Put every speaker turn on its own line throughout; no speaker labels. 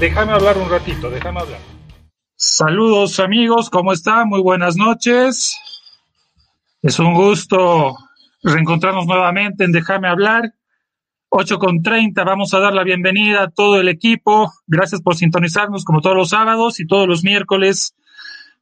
déjame hablar un ratito, déjame hablar.
Saludos amigos, ¿cómo están? Muy buenas noches. Es un gusto reencontrarnos nuevamente en Déjame hablar. 8 con 30, vamos a dar la bienvenida a todo el equipo. Gracias por sintonizarnos como todos los sábados y todos los miércoles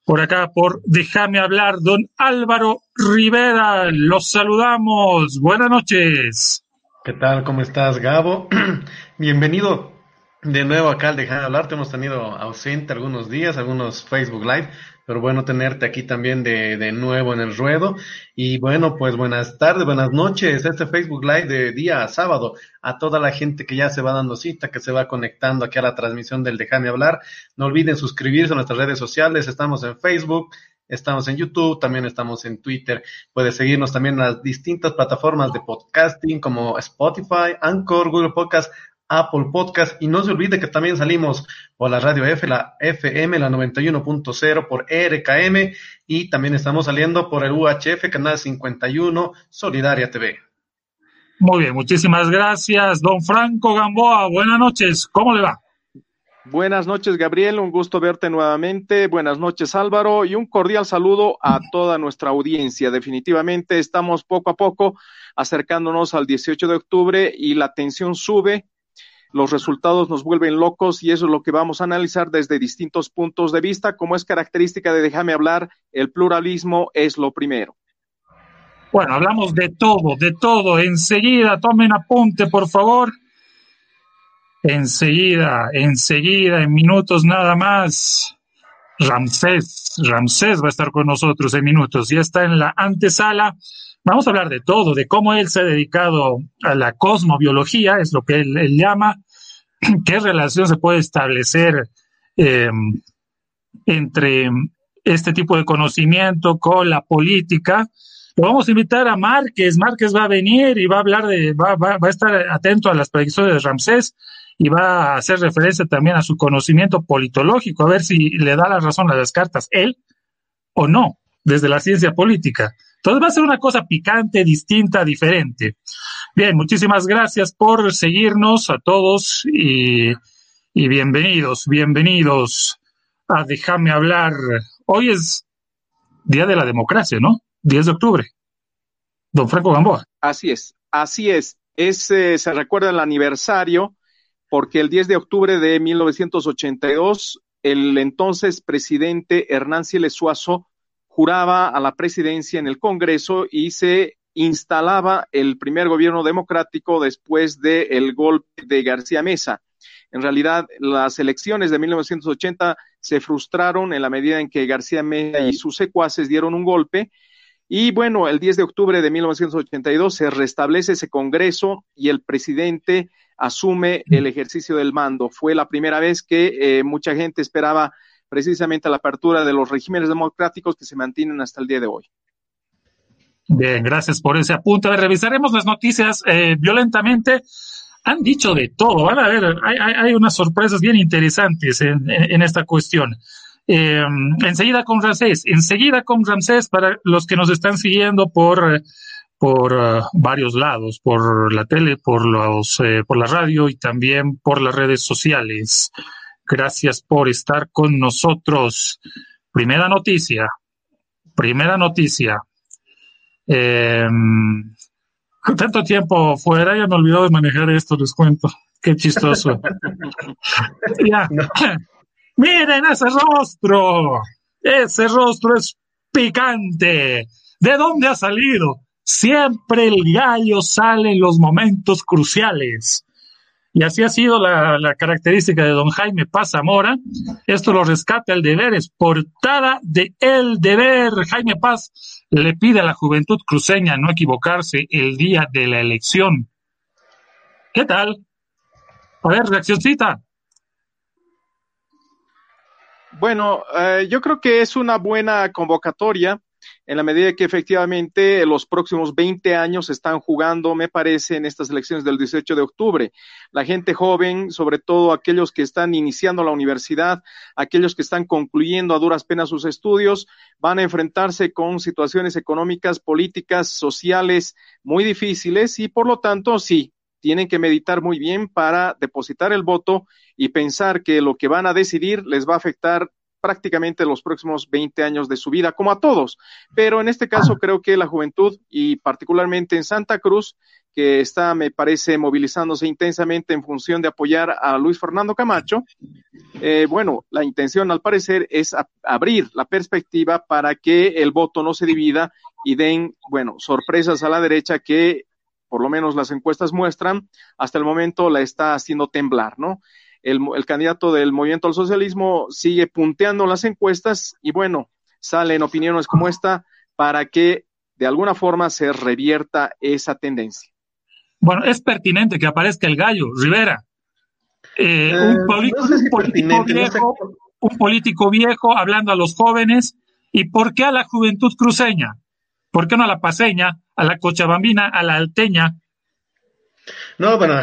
por acá por Déjame hablar, don Álvaro Rivera. Los saludamos. Buenas noches.
¿Qué tal? ¿Cómo estás, Gabo? Bienvenido de nuevo acá al Déjame hablar. Te hemos tenido ausente algunos días, algunos Facebook Live, pero bueno tenerte aquí también de, de nuevo en el ruedo. Y bueno, pues buenas tardes, buenas noches, este Facebook Live de día a sábado, a toda la gente que ya se va dando cita, que se va conectando aquí a la transmisión del Déjame hablar. No olviden suscribirse a nuestras redes sociales, estamos en Facebook, estamos en YouTube, también estamos en Twitter. Puedes seguirnos también en las distintas plataformas de podcasting como Spotify, Anchor, Google Podcast, Apple Podcast y no se olvide que también salimos por la radio F, la FM, la 91.0 por RKM y también estamos saliendo por el UHF, canal 51, Solidaria TV.
Muy bien, muchísimas gracias, don Franco Gamboa. Buenas noches, ¿cómo le va?
Buenas noches, Gabriel, un gusto verte nuevamente. Buenas noches, Álvaro, y un cordial saludo a toda nuestra audiencia. Definitivamente estamos poco a poco acercándonos al 18 de octubre y la tensión sube los resultados nos vuelven locos y eso es lo que vamos a analizar desde distintos puntos de vista. Como es característica de Déjame hablar, el pluralismo es lo primero.
Bueno, hablamos de todo, de todo. Enseguida, tomen apunte, por favor. Enseguida, enseguida, en minutos nada más. Ramsés, Ramsés va a estar con nosotros en minutos. Ya está en la antesala Vamos a hablar de todo, de cómo él se ha dedicado a la cosmobiología, es lo que él, llama, qué relación se puede establecer eh, entre este tipo de conocimiento con la política. Lo vamos a invitar a Márquez, Márquez va a venir y va a hablar de, va, va, va a estar atento a las predicciones de Ramsés y va a hacer referencia también a su conocimiento politológico, a ver si le da la razón a las cartas él o no, desde la ciencia política. Entonces va a ser una cosa picante, distinta, diferente. Bien, muchísimas gracias por seguirnos a todos y, bienvenidos, bienvenidos a Déjame hablar. Hoy es Día de la Democracia, ¿no? 10 de octubre. Don Franco Gamboa.
Así es, así es. es eh, se recuerda el aniversario porque el 10 de octubre de 1982 el entonces presidente Hernán Siles Suazo juraba a la presidencia en el Congreso y se instalaba el primer gobierno democrático después del golpe de García Mesa. En realidad, las elecciones de 1980 se frustraron en la medida en que García Mesa y sus secuaces dieron un golpe. Y bueno, el 10 de octubre de 1982 se restablece ese Congreso y el presidente asume el ejercicio del mando. Fue la primera vez que eh, mucha gente esperaba precisamente la apertura de los regímenes democráticos que se mantienen hasta el día de hoy.
Bien, gracias por ese apunte. revisaremos las noticias eh, violentamente. Han dicho de todo, van a ver, hay, unas sorpresas bien interesantes en, esta cuestión. Eh, enseguida con Ramsés, enseguida con Ramsés para los que nos están siguiendo por, por uh, varios lados, por la tele, por, los, eh, por la radio y también por las redes sociales. Gracias por estar con nosotros. Primera noticia. Primera noticia. Eh, tanto tiempo fuera, ya me olvidó de manejar esto, les cuento. Qué chistoso. Miren ese rostro. Ese rostro es picante. ¿De dónde ha salido? Siempre el gallo sale en los momentos cruciales. Y así ha sido la, característica de don Jaime Paz Zamora. Esto lo rescata el deber, es portada de El Deber. Jaime Paz le pide a la juventud cruceña no equivocarse el día de la elección. ¿Qué tal? A ver, reaccioncita.
Bueno, eh, yo creo que es una buena convocatoria en la medida que efectivamente los próximos 20 años están jugando, me parece, en estas elecciones del 18 de octubre. La gente joven, sobre todo aquellos que están iniciando la universidad, aquellos que están concluyendo a duras penas sus estudios, van a enfrentarse con situaciones económicas, políticas, sociales muy difíciles y por lo tanto, sí, tienen que meditar muy bien para depositar el voto y pensar que lo que van a decidir les va a afectar prácticamente los próximos 20 años de su vida, como a todos. Pero en este caso creo que la juventud y particularmente en Santa Cruz, que está, me parece, movilizándose intensamente en función de apoyar a Luis Fernando Camacho, eh, bueno, la intención al parecer es abrir la perspectiva para que el voto no se divida y den, bueno, sorpresas a la derecha que por lo menos las encuestas muestran, hasta el momento la está haciendo temblar, ¿no? El, candidato del movimiento al socialismo sigue punteando las encuestas y bueno, salen opiniones como esta para que de alguna forma se revierta esa tendencia.
Bueno, es pertinente que aparezca el gallo, Rivera. Eh, un, eh, político viejo, un político viejo hablando a los jóvenes. ¿Y por qué a la juventud cruceña? ¿Por qué no a la paseña, a la cochabambina, a la alteña?
No, bueno,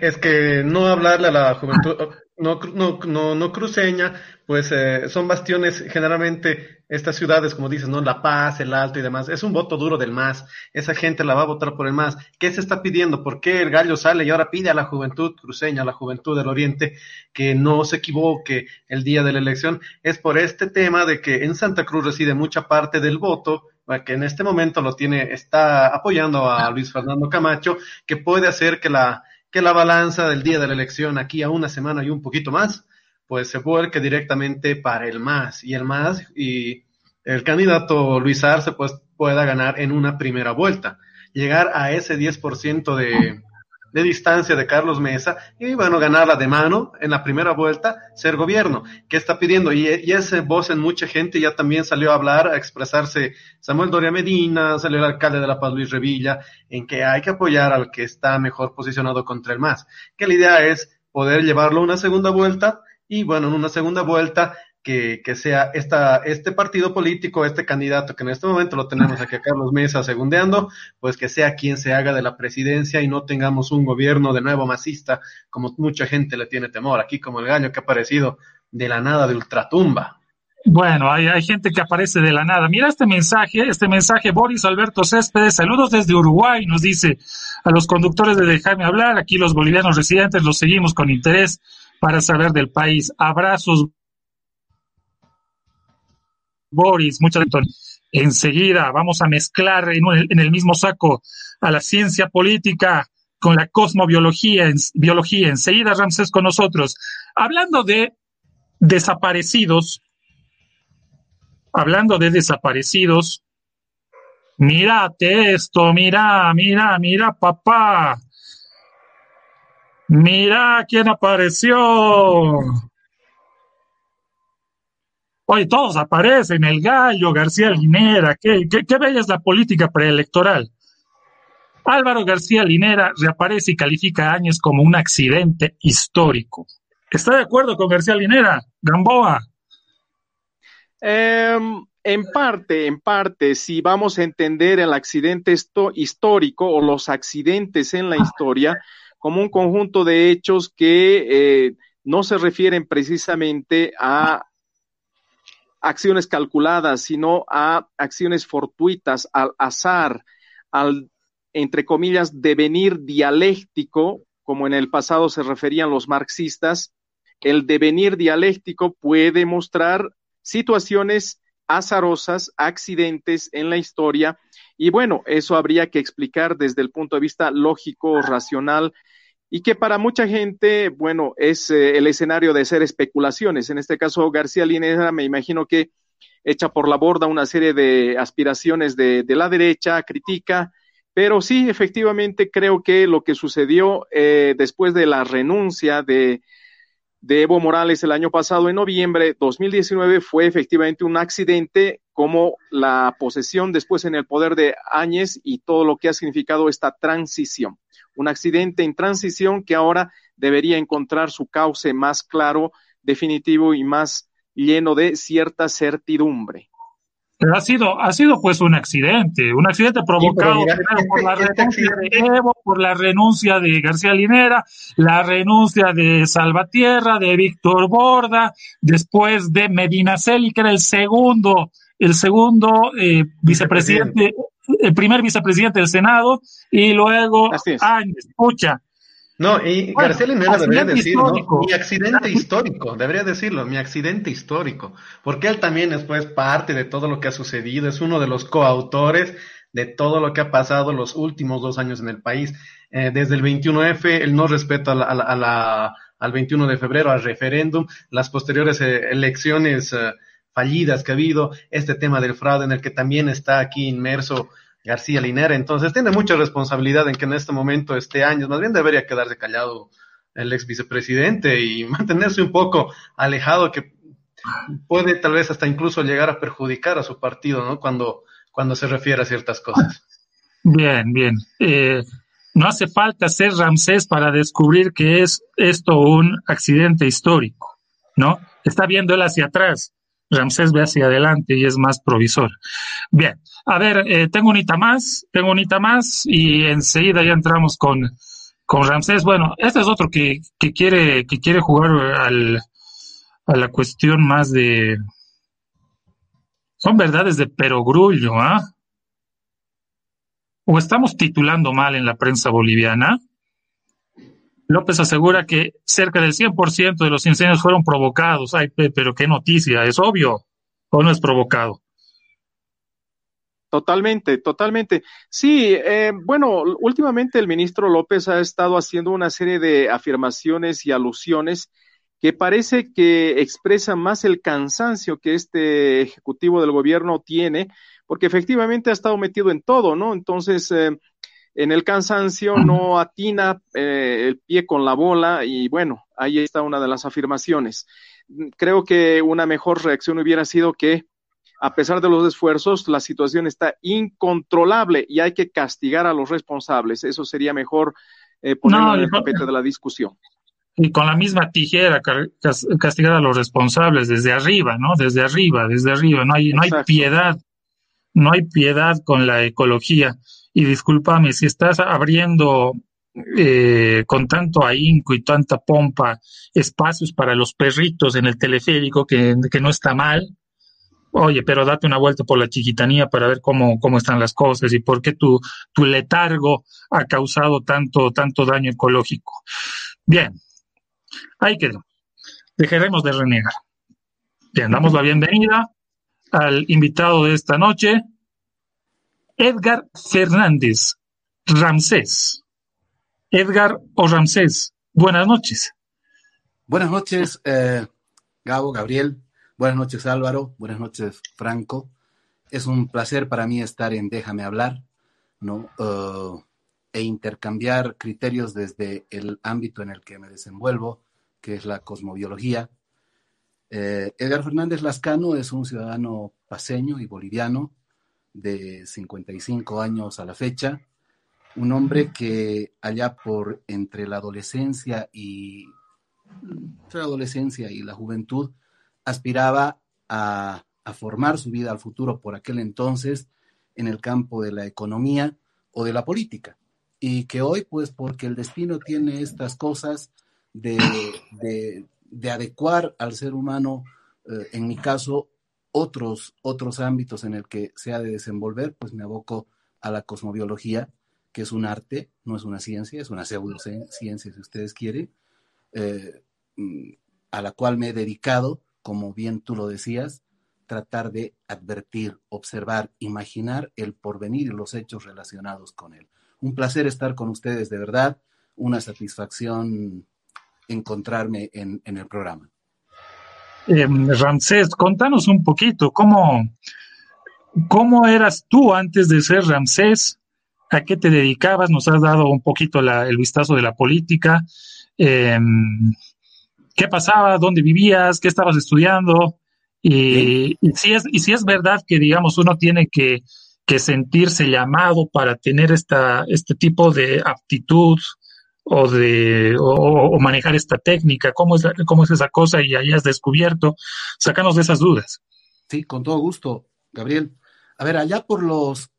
es que no hablarle a la juventud, no, no, no, no cruceña, pues eh, son bastiones generalmente estas ciudades, como dices, ¿no? La Paz, el Alto y demás, es un voto duro del MAS, esa gente la va a votar por el MAS. ¿Qué se está pidiendo? ¿Por qué el gallo sale y ahora pide a la juventud cruceña, a la juventud del Oriente, que no se equivoque el día de la elección? Es por este tema de que en Santa Cruz reside mucha parte del voto que en este momento lo tiene, está apoyando a Luis Fernando Camacho, que puede hacer que la, que la balanza del día de la elección aquí a una semana y un poquito más, pues se vuelque directamente para el MAS y el MAS y el candidato Luis Arce pues pueda ganar en una primera vuelta. Llegar a ese 10% de, de distancia de Carlos Mesa y bueno, ganarla de mano en la primera vuelta, ser gobierno. ¿Qué está pidiendo? Y, y ese voz en mucha gente ya también salió a hablar, a expresarse Samuel Doria Medina, salió el alcalde de La Paz Luis Revilla, en que hay que apoyar al que está mejor posicionado contra el más. Que la idea es poder llevarlo una segunda vuelta y bueno, en una segunda vuelta que, que, sea esta, este partido político, este candidato que en este momento lo tenemos aquí a Carlos Mesa segundeando, pues que sea quien se haga de la presidencia y no tengamos un gobierno de nuevo masista como mucha gente le tiene temor, aquí como el gallo que ha aparecido de la nada de ultratumba.
Bueno, hay, hay gente que aparece de la nada. Mira este mensaje, este mensaje, Boris Alberto Céspedes, saludos desde Uruguay, nos dice a los conductores de Dejarme hablar, aquí los bolivianos residentes los seguimos con interés para saber del país. Abrazos, Boris, muchas gracias. Enseguida vamos a mezclar en, el mismo saco a la ciencia política con la cosmobiología, en, biología. Enseguida Ramsés con nosotros. Hablando de desaparecidos, hablando de desaparecidos, mírate esto, mira, mira, mira, papá. Mira quién apareció. Oye, todos aparecen, el gallo, García Linera, qué, qué, bella es la política preelectoral. Álvaro García Linera reaparece y califica a Áñez como un accidente histórico. ¿Está de acuerdo con García Linera, Gamboa?
Em, en parte, en parte, si vamos a entender el accidente histórico o los accidentes en la historia como un conjunto de hechos que eh, no se refieren precisamente a acciones calculadas, sino a acciones fortuitas, al azar, al, entre comillas, devenir dialéctico, como en el pasado se referían los marxistas, el devenir dialéctico puede mostrar situaciones azarosas, accidentes en la historia, y bueno, eso habría que explicar desde el punto de vista lógico, racional, y que para mucha gente, bueno, es eh, el escenario de ser especulaciones. En este caso, García Linera, me imagino que echa por la borda una serie de aspiraciones de, la derecha, critica, pero sí, efectivamente, creo que lo que sucedió eh, después de la renuncia de, de Evo Morales el año pasado, en noviembre de 2019, fue efectivamente un accidente como la posesión después en el poder de Áñez y todo lo que ha significado esta transición un accidente en transición que ahora debería encontrar su cauce más claro, definitivo y más lleno de cierta certidumbre.
Pero ha sido, ha sido pues un accidente, un accidente provocado por la renuncia de Evo, por la renuncia de García Linera, la renuncia de Salvatierra, de Víctor Borda, después de Medina Celi, que era el segundo, el segundo eh, vicepresidente el primer vicepresidente del Senado y luego Áñez, pucha,
No, y García Linera debería decir, mi accidente histórico, debería decirlo, mi accidente histórico, porque él también es pues parte de todo lo que ha sucedido, es uno de los coautores de todo lo que ha pasado los últimos dos años en el país. Eh, desde el 21F, el no respeto a la, al 21 de febrero, al referéndum, las posteriores eh, elecciones eh, fallidas que ha habido, este tema del fraude en el que también está aquí inmerso García Linera. Entonces, tiene mucha responsabilidad en que en este momento, este año, más bien debería quedarse callado el ex vicepresidente y mantenerse un poco alejado, que puede tal vez hasta incluso llegar a perjudicar a su partido, ¿no? Cuando cuando se refiere a ciertas cosas.
Bien, bien. Eh, no hace falta ser Ramsés para descubrir que es esto un accidente histórico, ¿no? Está viendo él hacia atrás. Ramsés ve hacia adelante y es más provisor. Bien, a ver, eh, tengo un hita más, tengo un hita más y enseguida ya entramos con, con Ramsés. Bueno, este es otro que, que quiere, que quiere jugar al, a la cuestión más de, son verdades de perogrullo, ¿ah? ¿O estamos titulando mal en la prensa boliviana? López asegura que cerca del 100% de los incendios fueron provocados. Ay, pero qué noticia, es obvio, o no es provocado.
Totalmente, totalmente. Sí, eh, bueno, últimamente el ministro López ha estado haciendo una serie de afirmaciones y alusiones que parece que expresa más el cansancio que este ejecutivo del gobierno tiene, porque efectivamente ha estado metido en todo, ¿no? Entonces, eh, en el cansancio no atina eh, el pie con la bola y bueno, ahí está una de las afirmaciones. Creo que una mejor reacción hubiera sido que, a pesar de los esfuerzos, la situación está incontrolable y hay que castigar a los responsables. Eso sería mejor eh, ponerlo en el tapete de la discusión
y con la misma tijera castigar a los responsables desde arriba, ¿no? Desde arriba, desde arriba. No hay, no hay piedad, no hay piedad con la ecología. Y discúlpame, si estás abriendo eh, con tanto ahínco y tanta pompa espacios para los perritos en el teleférico, que, que no está mal, oye, pero date una vuelta por la chiquitanía para ver cómo, cómo están las cosas y por qué tu, tu letargo ha causado tanto, tanto daño ecológico. Bien, Ahí quedó. Dejaremos de renegar. Le damos la bienvenida al invitado de esta noche, Edgar Fernández Ramsés. Edgar o Ramsés, buenas noches.
Buenas noches, eh, Gabo, Gabriel. Buenas noches, Álvaro. Buenas noches, Franco. Es un placer para mí estar en Déjame hablar, ¿no? Uh, e intercambiar criterios desde el ámbito en el que me desenvuelvo, que es la cosmobiología. Eh, Edgar Fernández Lascano es un ciudadano paseño y boliviano de 55 años a la fecha, un hombre que allá por entre la adolescencia y entre la adolescencia y la juventud aspiraba a, a formar su vida al futuro por aquel entonces en el campo de la economía o de la política. Y que hoy, pues porque el destino tiene estas cosas de, de, adecuar al ser humano, eh, en mi caso, otros, otros ámbitos en el que se ha de desenvolver, pues me aboco a la cosmobiología, que es un arte, no es una ciencia, es una pseudociencia, si ustedes quieren, eh, mm, a la cual me he dedicado, como bien tú lo decías, tratar de advertir, observar, imaginar el porvenir y los hechos relacionados con él. Un placer estar con ustedes, de verdad. Una satisfacción encontrarme en, el programa.
Eh, Ramsés, contanos un poquito, ¿cómo, ¿cómo eras tú antes de ser Ramsés? ¿A qué te dedicabas? Nos has dado un poquito el vistazo de la política. Em, ¿Qué pasaba? ¿Dónde vivías? ¿Qué estabas estudiando? Y, si es, y si es verdad que, digamos, uno tiene que que sentirse llamado para tener esta, este tipo de aptitud o de o, manejar esta técnica, ¿Cómo es, cómo es esa cosa y hayas descubierto, sácanos de esas dudas.
Sí, con todo gusto, Gabriel. A ver, allá por los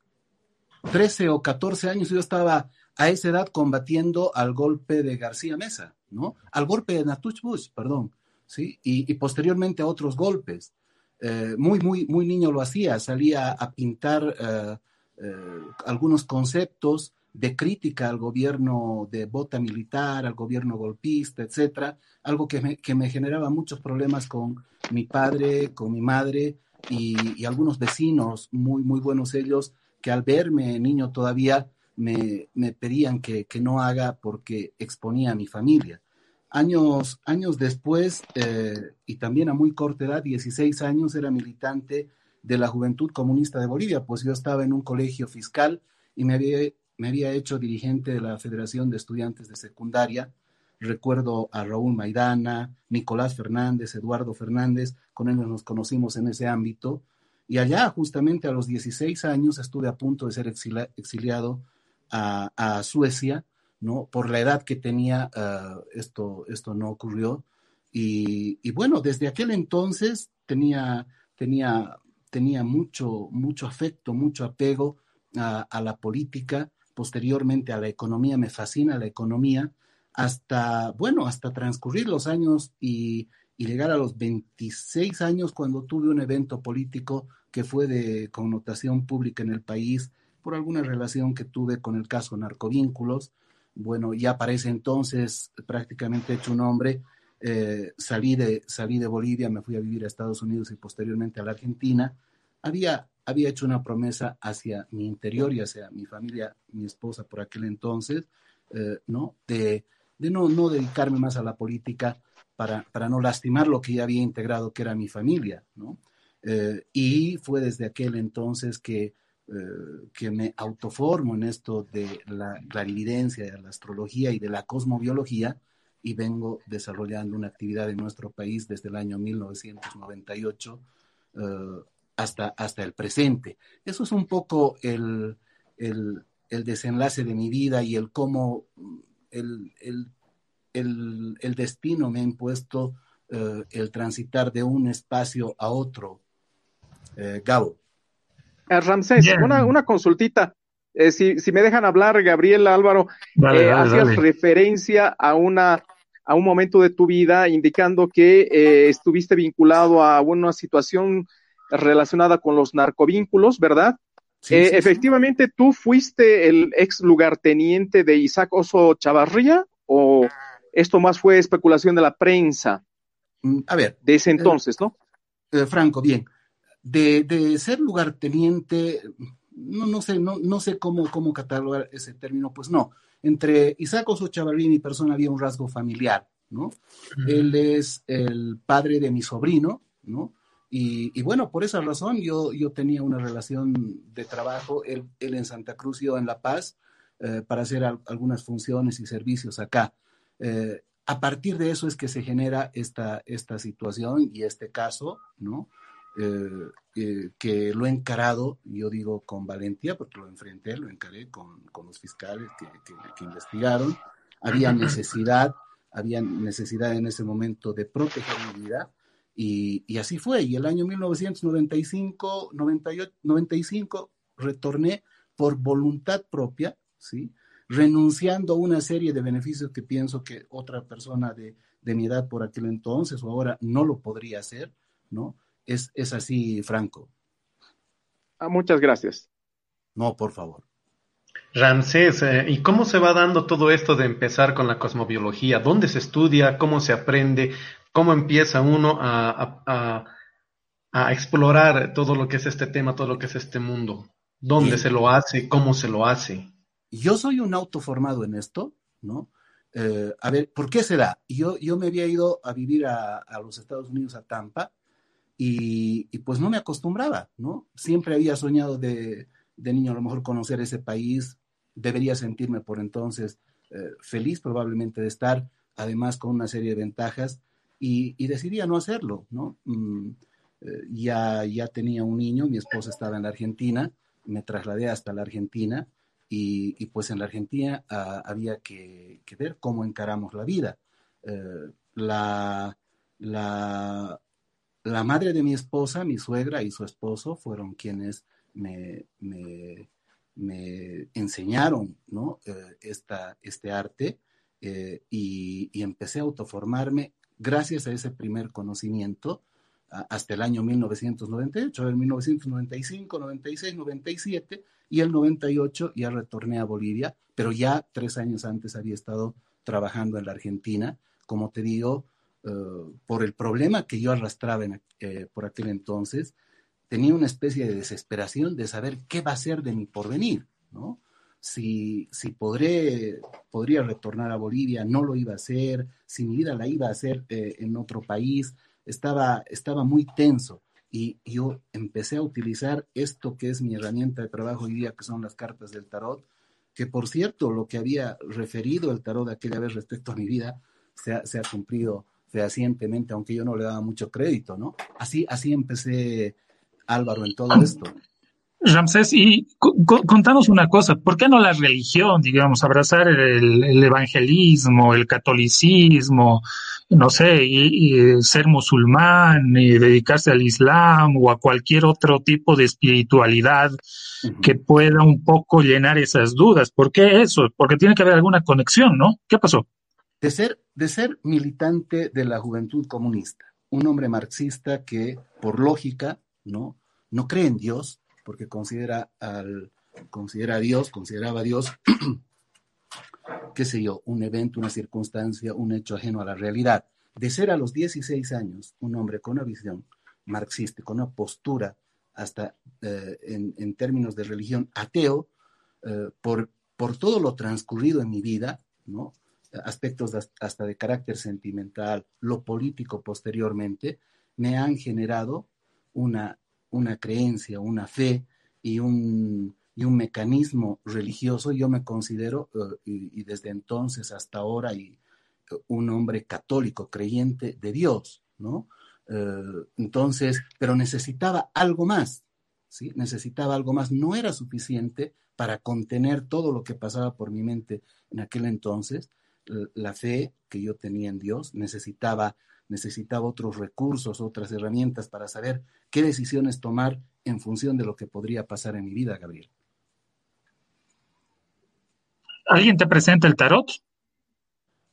13 o 14 años yo estaba a esa edad combatiendo al golpe de García Mesa, ¿no? Al golpe de Natuch Bush, perdón, ¿sí? Y, y posteriormente a otros golpes. Eh, muy, muy, muy niño lo hacía, salía a pintar eh, eh, algunos conceptos de crítica al gobierno de bota militar, al gobierno golpista, etcétera, algo que me, que me generaba muchos problemas con mi padre, con mi madre y, algunos vecinos, muy, muy buenos ellos, que al verme niño todavía me, me pedían que, que, no haga porque exponía a mi familia. Años, años después, eh, y también a muy corta edad, 16 años, era militante de la Juventud Comunista de Bolivia, pues yo estaba en un colegio fiscal y me había, me había hecho dirigente de la Federación de Estudiantes de Secundaria. Recuerdo a Raúl Maidana, Nicolás Fernández, Eduardo Fernández, con ellos nos conocimos en ese ámbito. Y allá, justamente a los 16 años, estuve a punto de ser exiliado a, Suecia, ¿no? Por la edad que tenía, ah, esto, esto no ocurrió. Y, y, bueno, desde aquel entonces tenía, tenía tenía mucho, mucho afecto, mucho apego a, la política, posteriormente a la economía, me fascina la economía, hasta, bueno, hasta transcurrir los años y, llegar a los 26 años cuando tuve un evento político que fue de connotación pública en el país por alguna relación que tuve con el caso narcovínculos. Bueno, ya para ese entonces prácticamente hecho un hombre, eh, salí, de, salí de Bolivia, me fui a vivir a Estados Unidos y posteriormente a la Argentina. Había, había hecho una promesa hacia mi interior y hacia mi familia, mi esposa por aquel entonces, eh, ¿no? De, de no, no dedicarme más a la política para, para no lastimar lo que ya había integrado, que era mi familia, ¿no? Eh, y fue desde aquel entonces que, que me autoformo en esto de la clarividencia, de la astrología y de la cosmobiología, y vengo desarrollando una actividad en nuestro país desde el año 1998 uh, eh, hasta, hasta el presente. Eso es un poco el, el, el desenlace de mi vida y el cómo el, el, el destino me ha impuesto uh, el transitar de un espacio a otro. Uh, Gabo.
Ramsés, una, una consultita. Eh, si, si, me dejan hablar, Gabriel Álvaro, eh, hacías referencia a una a un momento de tu vida indicando que eh, estuviste vinculado a una situación relacionada con los narcovínculos, ¿verdad? Eh, efectivamente, ¿tú fuiste el ex lugarteniente de Isaac Oso Chavarría o esto más fue especulación de la prensa?
Mm, a ver.
De ese entonces, ¿no?
Eh, Franco, bien. De, de, ser lugarteniente, no, no sé, no, no sé cómo, cómo catalogar ese término, pues no entre Isaac Oso Chavarría y mi persona había un rasgo familiar, ¿no? Él es el padre de mi sobrino, ¿no? Y, bueno, por esa razón yo, yo tenía una relación de trabajo, él, en Santa Cruz y yo en La Paz, eh, para hacer algunas funciones y servicios acá. Eh, a partir de eso es que se genera esta, esta situación y este caso, ¿no? Eh, eh, que lo he encarado, yo digo con valentía, porque lo enfrenté, lo encaré con, con los fiscales que, que, investigaron. Había necesidad, había necesidad en ese momento de proteger mi vida. Y, y, así fue. Y el año 1995, 98, 95, retorné por voluntad propia, ¿sí? renunciando a una serie de beneficios que pienso que otra persona de, de mi edad por aquel entonces o ahora no lo podría hacer, ¿no? Es, es así, Franco.
Ah, muchas gracias.
No, por favor.
Ramsés, eh, ¿y cómo se va dando todo esto de empezar con la cosmobiología? ¿Dónde se estudia? ¿Cómo se aprende? ¿Cómo empieza uno a, a, explorar todo lo que es este tema, todo lo que es este mundo? ¿Dónde se lo hace? ¿Cómo se lo hace?
Yo soy un autoformado en esto, ¿no? Eh, a ver, ¿por qué será? Yo, yo me había ido a vivir a, a los Estados Unidos, a Tampa, y, pues no me acostumbraba, ¿no? Siempre había soñado de, niño a lo mejor conocer ese país, debería sentirme por entonces eh, feliz probablemente de estar, además con una serie de ventajas, y, y decidí no hacerlo, ¿no? Mm, eh, ya, ya tenía un niño, mi esposa estaba en la Argentina, me trasladé hasta la Argentina, y, pues en la Argentina ah, había que, ver cómo encaramos la vida. Eh, la, la, la madre de mi esposa, mi suegra y su esposo fueron quienes me, me, enseñaron ¿no? Eh, esta, este arte y, empecé a autoformarme gracias a ese primer conocimiento hasta el año 1998, en 1995, 96, 97 y el 98 ya retorné a Bolivia, pero ya tres años antes había estado trabajando en la Argentina, como te digo, eh, por el problema que yo arrastraba eh, por aquel entonces, tenía una especie de desesperación de saber qué va a ser de mi porvenir, ¿no? Si, si podré, podría retornar a Bolivia, no lo iba a hacer, si mi vida la iba a hacer eh, en otro país, estaba, estaba muy tenso y yo empecé a utilizar esto que es mi herramienta de trabajo hoy día, que son las cartas del tarot, que por cierto, lo que había referido el tarot aquella vez respecto a mi vida se ha, se ha cumplido fehacientemente, aunque yo no le daba mucho crédito, ¿no? Así, así empecé, Álvaro, en todo esto.
Ramsés, y contanos una cosa, ¿por qué no la religión, digamos, abrazar el, evangelismo, el catolicismo, no sé, y, ser musulmán, y dedicarse al islam o a cualquier otro tipo de espiritualidad que pueda un poco llenar esas dudas? ¿Por qué eso? Porque tiene que haber alguna conexión, ¿no? ¿Qué pasó?
De ser, de ser militante de la juventud comunista, un hombre marxista que, por lógica, ¿no? No cree en Dios, porque considera, al, considera a Dios, consideraba a Dios, qué sé yo, un evento, una circunstancia, un hecho ajeno a la realidad. De ser a los 16 años un hombre con una visión marxista, con una postura hasta eh, en, términos de religión ateo, eh, por, por todo lo transcurrido en mi vida, ¿no? aspectos hasta de carácter sentimental, lo político posteriormente, me han generado una una creencia, una fe y un, y un mecanismo religioso, yo me considero, eh, y, desde entonces hasta ahora, eh, un hombre católico, creyente de Dios, ¿no? Eh, entonces, pero necesitaba algo más, ¿sí? Necesitaba algo más. No era suficiente para contener todo lo que pasaba por mi mente en aquel entonces. La fe que yo tenía en Dios necesitaba necesitaba otros recursos, otras herramientas para saber qué decisiones tomar en función de lo que podría pasar en mi vida, Gabriel.
¿Alguien te presenta el tarot?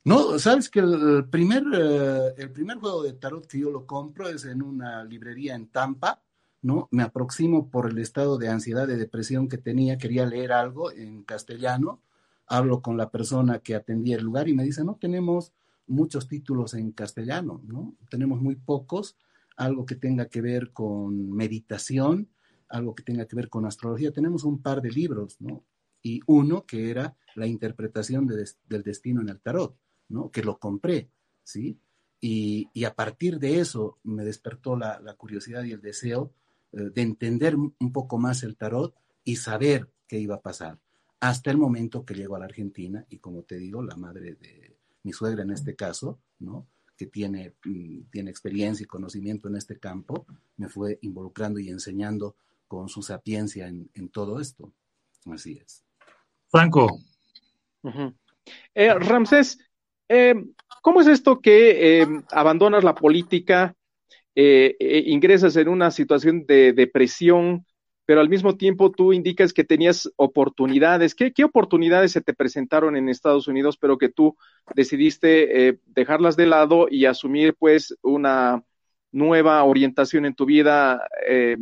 No, sabes que el primer, eh, el primer juego de tarot que yo lo compro es en una librería en Tampa, ¿no? Me aproximo por el estado de ansiedad, de depresión que tenía, quería leer algo en castellano, hablo con la persona que atendía el lugar y me dice, no tenemos muchos títulos en castellano, ¿no? Tenemos muy pocos, algo que tenga que ver con meditación, algo que tenga que ver con astrología. Tenemos un par de libros, ¿no? Y uno que era la interpretación del destino en el tarot, ¿no? Que lo compré, ¿sí? Y, a partir de eso me despertó la, curiosidad y el deseo eh, de entender un poco más el tarot y saber qué iba a pasar. Hasta el momento que llego a la Argentina y como te digo, la madre de, mi suegra en este caso, ¿no? que tiene, mm, tiene experiencia y conocimiento en este campo, me fue involucrando y enseñando con su sapiencia en, todo esto. Así es.
Franco.
Eh, Ramsés, eh, ¿cómo es esto que eh, abandonas la política, ingresas en una situación de depresión, pero al mismo tiempo tú indicas que tenías oportunidades. ¿Qué, oportunidades se te presentaron en Estados Unidos, pero que tú decidiste eh, dejarlas de lado y asumir pues una nueva orientación en tu vida eh,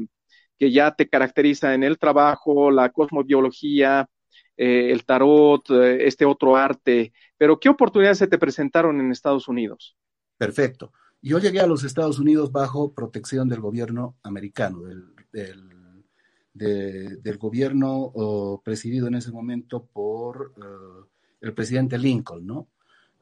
que ya te caracteriza en el trabajo, la cosmobiología, eh, el tarot, este otro arte? Pero ¿qué oportunidades se te presentaron en Estados Unidos?
Perfecto. Yo llegué a los Estados Unidos bajo protección del gobierno americano, del del gobierno presidido en ese momento por eh, el presidente Lincoln, ¿no?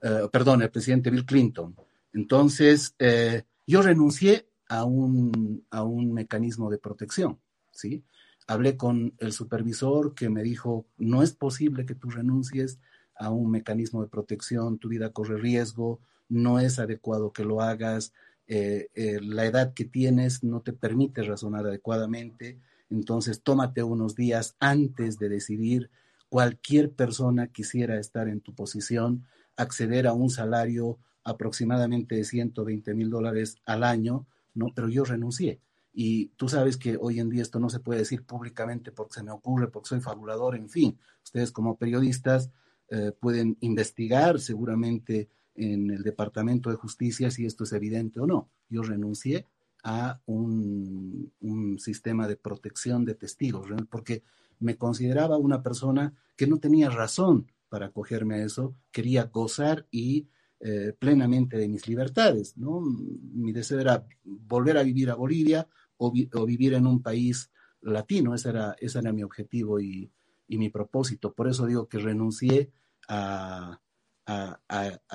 Eh, perdón, el presidente Bill Clinton. Entonces, eh, yo renuncié a un, a un mecanismo de protección, ¿sí? Hablé con el supervisor que me dijo, no es posible que tú renuncies a un mecanismo de protección, tu vida corre riesgo, no es adecuado que lo hagas, la edad que tienes no te permite razonar adecuadamente, entonces, tómate unos días antes de decidir. Cualquier persona quisiera estar en tu posición, acceder a un salario aproximadamente de 120 mil dólares al año, ¿no? Pero yo renuncié. Y tú sabes que hoy en día esto no se puede decir públicamente porque se me ocurre, porque soy fabulador, en fin. Ustedes como periodistas eh, pueden investigar seguramente en el Departamento de Justicia si esto es evidente o no. Yo renuncié a un, sistema de protección de testigos, porque me consideraba una persona que no tenía razón para acogerme a eso, quería gozar y eh, plenamente de mis libertades, ¿no? Mi deseo era volver a vivir a Bolivia o, vivir en un país latino, ese era, ese era mi objetivo y, mi propósito. Por eso digo que renuncié a,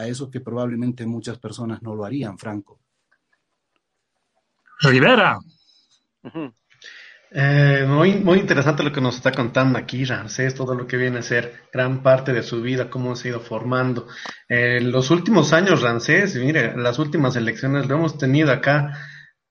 eso que probablemente muchas personas no lo harían, Franco.
Rivera.
Eh, muy, muy interesante lo que nos está contando aquí Ramsés, todo lo que viene a ser gran parte de su vida, cómo se ha ido formando. En eh, los últimos años, Ramsés, mire, las últimas elecciones lo hemos tenido acá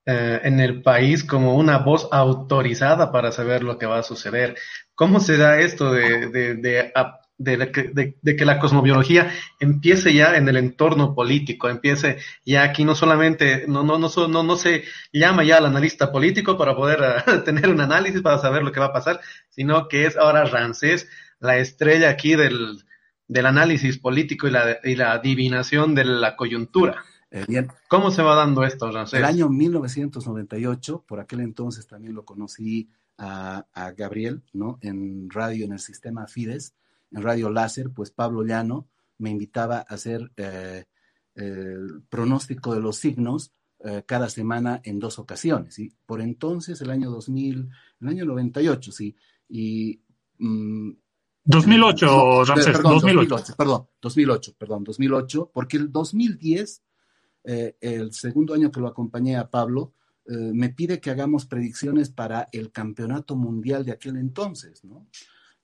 eh, en el país como una voz autorizada para saber lo que va a suceder. ¿Cómo se da esto de, de, de, de, que, de, que la cosmobiología empiece ya en el entorno político, empiece ya aquí no solamente, no, no, no, no, no se llama ya al analista político para poder uh, tener un análisis para saber lo que va a pasar, sino que es ahora Rancés la estrella aquí del, del análisis político y la, y la adivinación de la coyuntura. Eh, bien. ¿Cómo se va dando esto, Rancés?
El año 1998, por aquel entonces también lo conocí a, a Gabriel, ¿no? En radio, en el sistema Fides en Radio Láser, pues Pablo Llano me invitaba a hacer eh, el pronóstico de los signos eh, cada semana en dos ocasiones. ¿sí? Por entonces, el año 2000, el año 98, sí. Y.
2008, mm, perdón, 2008.
Perdón, 2008, perdón, 2008, porque el 2010, eh, el segundo año que lo acompañé a Pablo, me pide que hagamos predicciones para el campeonato mundial de aquel entonces, ¿no?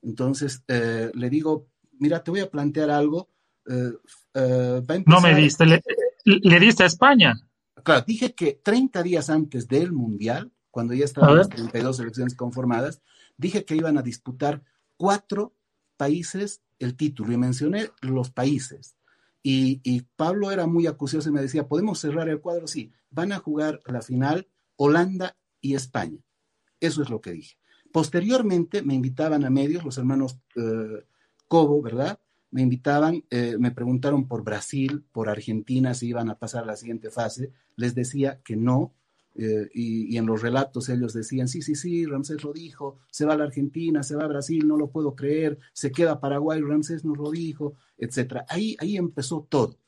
Entonces eh, le digo, mira, te voy a plantear algo.
Eh, eh, no me diste, le, diste a España.
Claro, dije que 30 días antes del Mundial, cuando ya estaban las 32 selecciones conformadas, dije que iban a disputar cuatro países el título y mencioné los países. Y, y, Pablo era muy acucioso y me decía, ¿podemos cerrar el cuadro? Sí, van a jugar la final Holanda y España. Eso es lo que dije. Posteriormente me invitaban a medios, los hermanos eh, Cobo, ¿verdad? Me invitaban, eh, me preguntaron por Brasil, por Argentina, si iban a pasar la siguiente fase. Les decía que no, eh, y, en los relatos ellos decían, sí, sí, sí, Ramsés lo dijo, se va a la Argentina, se va a Brasil, no lo puedo creer, se queda Paraguay, Ramsés nos lo dijo, etc. Ahí, ahí empezó todo.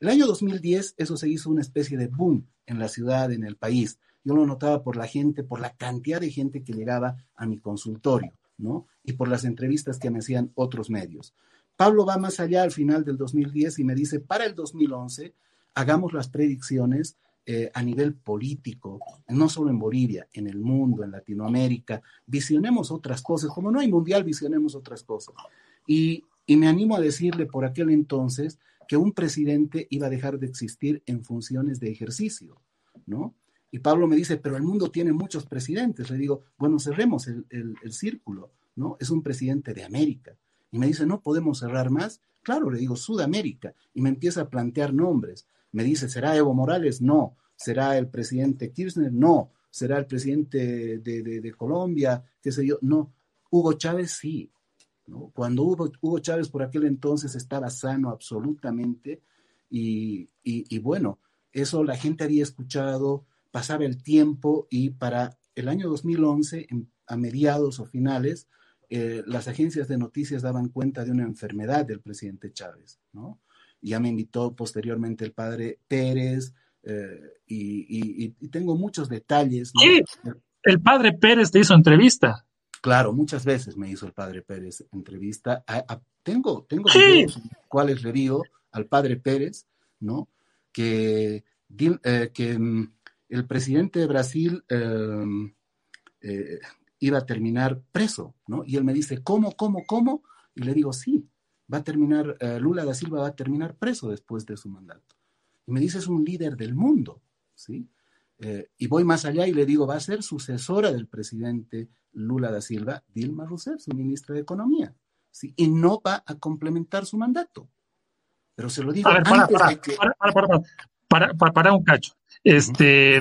El año 2010 eso se hizo una especie de boom en la ciudad, en el país. Yo lo notaba por la gente, por la cantidad de gente que llegaba a mi consultorio, ¿no? Y por las entrevistas que me hacían otros medios. Pablo va más allá al final del 2010 y me dice, para el 2011, hagamos las predicciones eh, a nivel político, no solo en Bolivia, en el mundo, en Latinoamérica, visionemos otras cosas, como no hay mundial, visionemos otras cosas. Y, y me animo a decirle por aquel entonces que un presidente iba a dejar de existir en funciones de ejercicio, ¿no? Y Pablo me dice, pero el mundo tiene muchos presidentes. Le digo, bueno, cerremos el, círculo, ¿no? Es un presidente de América. Y me dice, no podemos cerrar más. Claro, le digo, Sudamérica. Y me empieza a plantear nombres. Me dice, ¿será Evo Morales? No. ¿Será el presidente Kirchner? No. ¿Será el presidente de, Colombia? ¿Qué sé yo? No. Hugo Chávez sí. Cuando Hugo, Chávez por aquel entonces estaba sano absolutamente. Y, y bueno, eso la gente había escuchado, pasaba el tiempo y para el año 2011, a mediados o finales, eh, las agencias de noticias daban cuenta de una enfermedad del presidente Chávez, ¿no? Ya me invitó posteriormente el padre Pérez eh, y, tengo muchos detalles.
Sí, el padre Pérez te hizo entrevista.
Claro, muchas veces me hizo el padre Pérez entrevista. tengo tengo cuáles le digo al padre Pérez, ¿no? Que, eh, que mm, el presidente de Brasil em, eh, iba a terminar preso, ¿no? Y él me dice, ¿cómo, cómo, cómo? Y le digo, sí, va a terminar, eh, Lula da Silva va a terminar preso después de su mandato. Y me dice, es un líder del mundo, ¿sí? Eh, y voy más allá y le digo, va a ser sucesora del presidente Lula da Silva, Dilma Rousseff, su ministra de Economía, ¿sí? Y no va a complementar su mandato. Pero se lo digo antes de que...
para, para, un cacho. Este,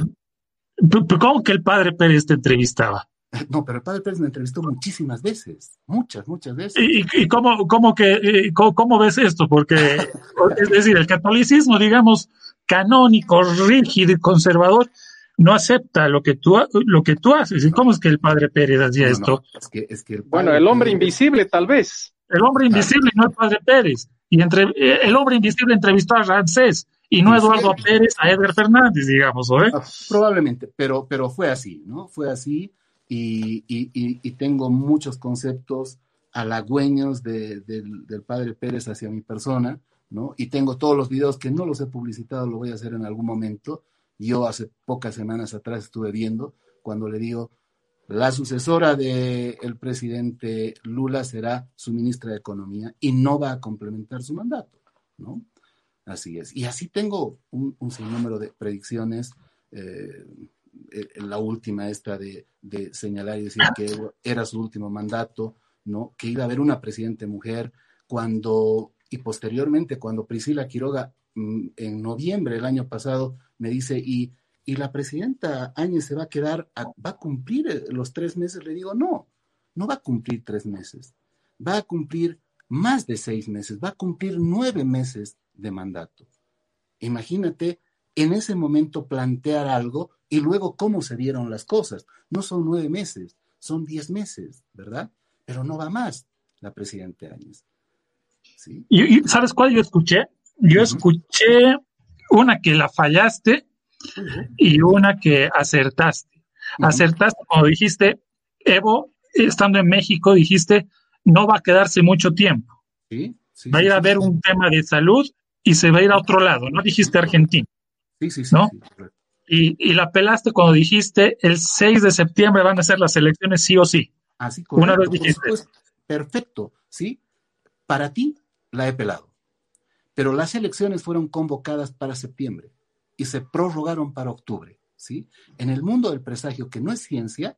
¿Cómo que el padre Pérez te entrevistaba?
No, pero el padre Pérez me entrevistó muchísimas veces, muchas, muchas veces.
¿Y, cómo, cómo, que, eh, cómo, ves esto? Porque, es decir, el catolicismo, digamos, canónico, rígido y conservador, no acepta lo que tú, lo que tú haces. ¿Y cómo es que el padre Pérez hacía esto?
es que, es que
bueno, el hombre invisible, tal vez.
El hombre invisible, no el padre Pérez. Y entre, eh, el hombre invisible entrevistó a Ramsés y no Eduardo Pérez a Edgar Fernández, digamos, ¿o
ah, Probablemente, pero, pero fue así, ¿no? Fue así y, y, y, tengo muchos conceptos halagüeños de, del padre Pérez hacia mi persona, ¿no? Y tengo todos los videos que no los he publicitado, lo voy a hacer en algún momento. Yo hace pocas semanas atrás estuve viendo cuando le digo, la sucesora del presidente Lula será su ministra de Economía y no va a complementar su mandato, ¿no? Así es. Y así tengo un, un sinnúmero de predicciones. Eh, eh, la última esta de, señalar y decir que era su último mandato, ¿no? Que iba a haber una presidente mujer cuando, y posteriormente cuando Priscila Quiroga mm, en noviembre del año pasado me dice, y y la presidenta Áñez se va a quedar, va a cumplir eh, los tres meses, le digo, no, no va a cumplir tres meses, va a cumplir más de seis meses, va a cumplir nueve meses de mandato. Imagínate en ese momento plantear algo y luego cómo se dieron las cosas. No son nueve meses, son diez meses, ¿verdad? Pero no va más la presidenta Áñez.
¿Sí? ¿Y, sabes cuál yo escuché? Yo escuché una que la fallaste y una que acertaste. Acertaste cuando dijiste, Evo, estando en México, dijiste, no va a quedarse mucho tiempo. va a ir a ver un tema de salud y se va a ir a otro lado. No dijiste Argentina.
Sí, sí, sí.
¿no? y, y, la pelaste cuando dijiste, el 6 de septiembre van a ser las elecciones sí o sí.
Así Una vez dijiste. perfecto, ¿sí? Para ti la he pelado. Pero las elecciones fueron convocadas para septiembre y se prorrogaron para octubre. ¿sí? En el mundo del presagio, que no es ciencia,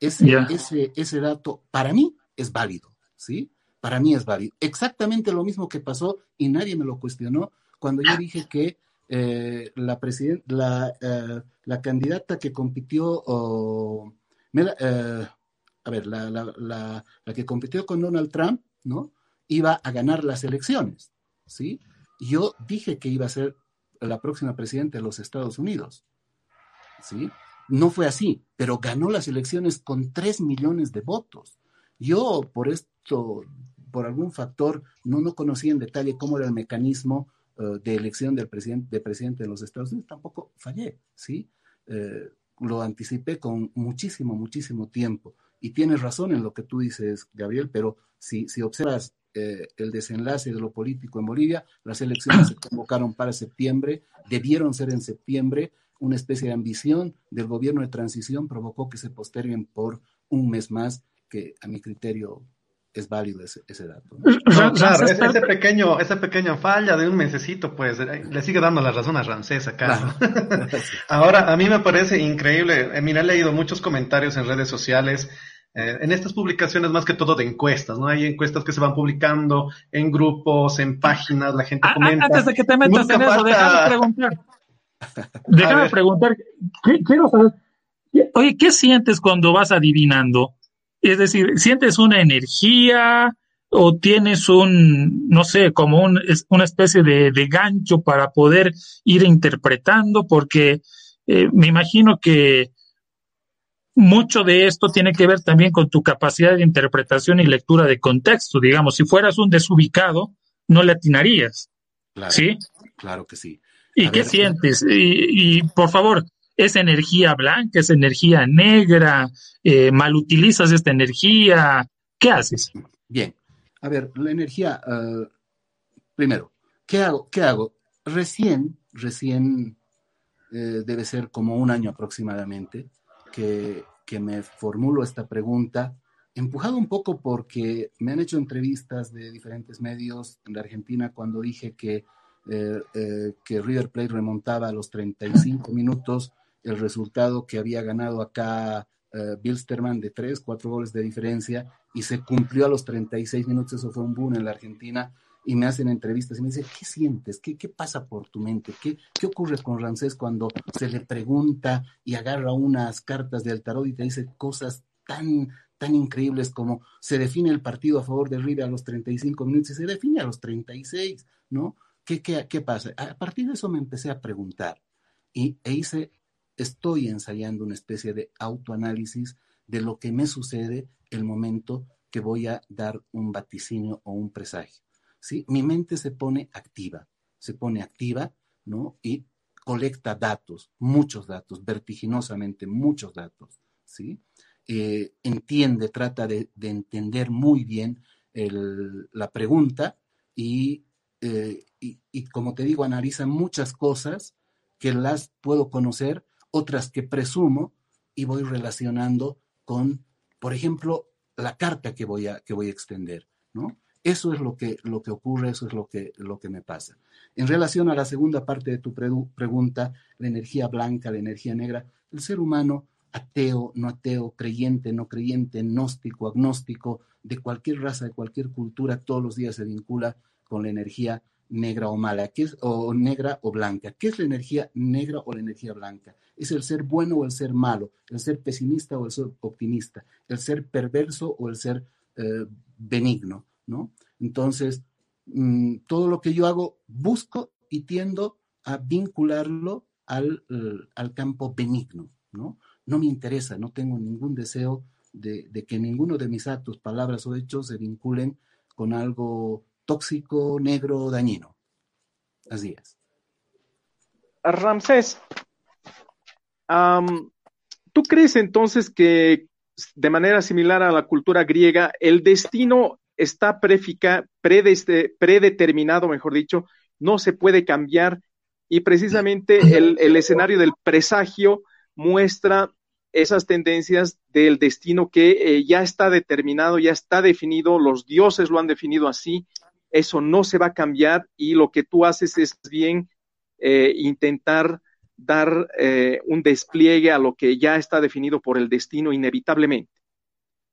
ese, ese, ese dato para mí es válido. ¿sí? Para mí es válido. Exactamente lo mismo que pasó y nadie me lo cuestionó cuando yo dije que eh, la, la, eh, la, candidata que compitió, eh, a ver, la, la, que compitió con Donald Trump, ¿no? Iba a ganar las elecciones, ¿sí? Yo dije que iba a ser la próxima presidenta de los Estados Unidos. ¿Sí? No fue así, pero ganó las elecciones con tres millones de votos. Yo, por esto, por algún factor, no, no conocía en detalle cómo era el mecanismo eh, de elección del presidente, de presidente de los Estados Unidos, tampoco fallé, ¿sí? Eh, lo anticipé con muchísimo, muchísimo tiempo. Y tienes razón en lo que tú dices, Gabriel, pero si, si observas eh, el desenlace de lo político en Bolivia. Las elecciones se convocaron para septiembre, debieron ser en septiembre. Una especie de ambición del gobierno de transición provocó que se posterguen por un mes más, que a mi criterio es válido ese, dato.
claro, ese, pequeño, esa pequeña falla de un mesecito, pues eh, le sigue dando la razón a Rancés acá. Ahora, a mí me parece increíble. Eh, mira, he leído muchos comentarios en redes sociales eh, en estas publicaciones más que todo de encuestas, ¿no? Hay encuestas que se van publicando en grupos, en páginas, la gente comenta.
Antes de que te metas en eso, déjame preguntar. déjame preguntar, quiero saber, oye, ¿qué sientes cuando vas adivinando? Es decir, ¿sientes una energía o tienes un, no sé, como un, una especie de, gancho para poder ir interpretando? Porque eh, me imagino que mucho de esto tiene que ver también con tu capacidad de interpretación y lectura de contexto. Digamos, si fueras un desubicado, no le atinarías. ¿Sí?
Claro que sí.
¿Y qué sientes? Y, por favor, ¿es energía blanca? ¿Es energía negra? Eh, ¿Mal utilizas esta energía? ¿Qué haces?
Bien. A ver, la energía, uh, primero, ¿qué hago? ¿Qué hago? Recién, recién eh, debe ser como un año aproximadamente que, me formulo esta pregunta, empujado un poco porque me han hecho entrevistas de diferentes medios en la Argentina cuando dije que, eh, eh, que River Plate remontaba a los 35 minutos el resultado que había ganado acá eh, Bilsterman de 3, 4 goles de diferencia y se cumplió a los 36 minutos, eso fue un boom en la Argentina y me hacen entrevistas y me dicen, ¿qué sientes? ¿Qué, qué pasa por tu mente? ¿Qué, ¿Qué ocurre con Ramsés cuando se le pregunta y agarra unas cartas del tarot y te dice cosas tan, tan increíbles como se define el partido a favor de River a los 35 minutos y se define a los 36, ¿no? ¿Qué, qué, qué pasa? A partir de eso me empecé a preguntar y, e hice estoy ensayando una especie de autoanálisis de lo que me sucede el momento que voy a dar un vaticinio o un presagio. ¿sí? Mi mente se pone activa, se pone activa, ¿no? Y colecta datos, muchos datos, vertiginosamente muchos datos, ¿sí? Eh, entiende, trata de, entender muy bien la pregunta eh, y, y, como te digo, analiza muchas cosas que las puedo conocer, otras que presumo y voy relacionando con, por ejemplo, la carta que voy a, que voy a extender, ¿no? Eso es lo que, lo que ocurre, eso es lo que, lo que me pasa. En relación a la segunda parte de tu pregunta, la energía blanca, la energía negra, el ser humano, ateo, no ateo, creyente, no creyente, gnóstico, agnóstico, de cualquier raza, de cualquier cultura, todos los días se vincula con la energía negra o mala, ¿qué es, o negra o blanca. ¿Qué es la energía negra o la energía blanca? Es el ser bueno o el ser malo, el ser pesimista o el ser optimista, el ser perverso o el ser eh, benigno. ¿no? Entonces, mm, todo lo que yo hago, busco y tiendo a vincularlo al, al, campo benigno, ¿no? No me interesa, no tengo ningún deseo de, que ninguno de mis actos, palabras o hechos se vinculen con algo tóxico, negro, dañino. Así es.
Ramsés, ¿tú crees entonces que de manera similar a la cultura griega, el destino está predeterminado, mejor dicho, no se puede cambiar y precisamente el, escenario del presagio muestra esas tendencias del destino que eh, ya está determinado, ya está definido, los dioses lo han definido así, eso no se va a cambiar y lo que tú haces es bien eh, intentar dar eh, un despliegue a lo que ya está definido por el destino inevitablemente.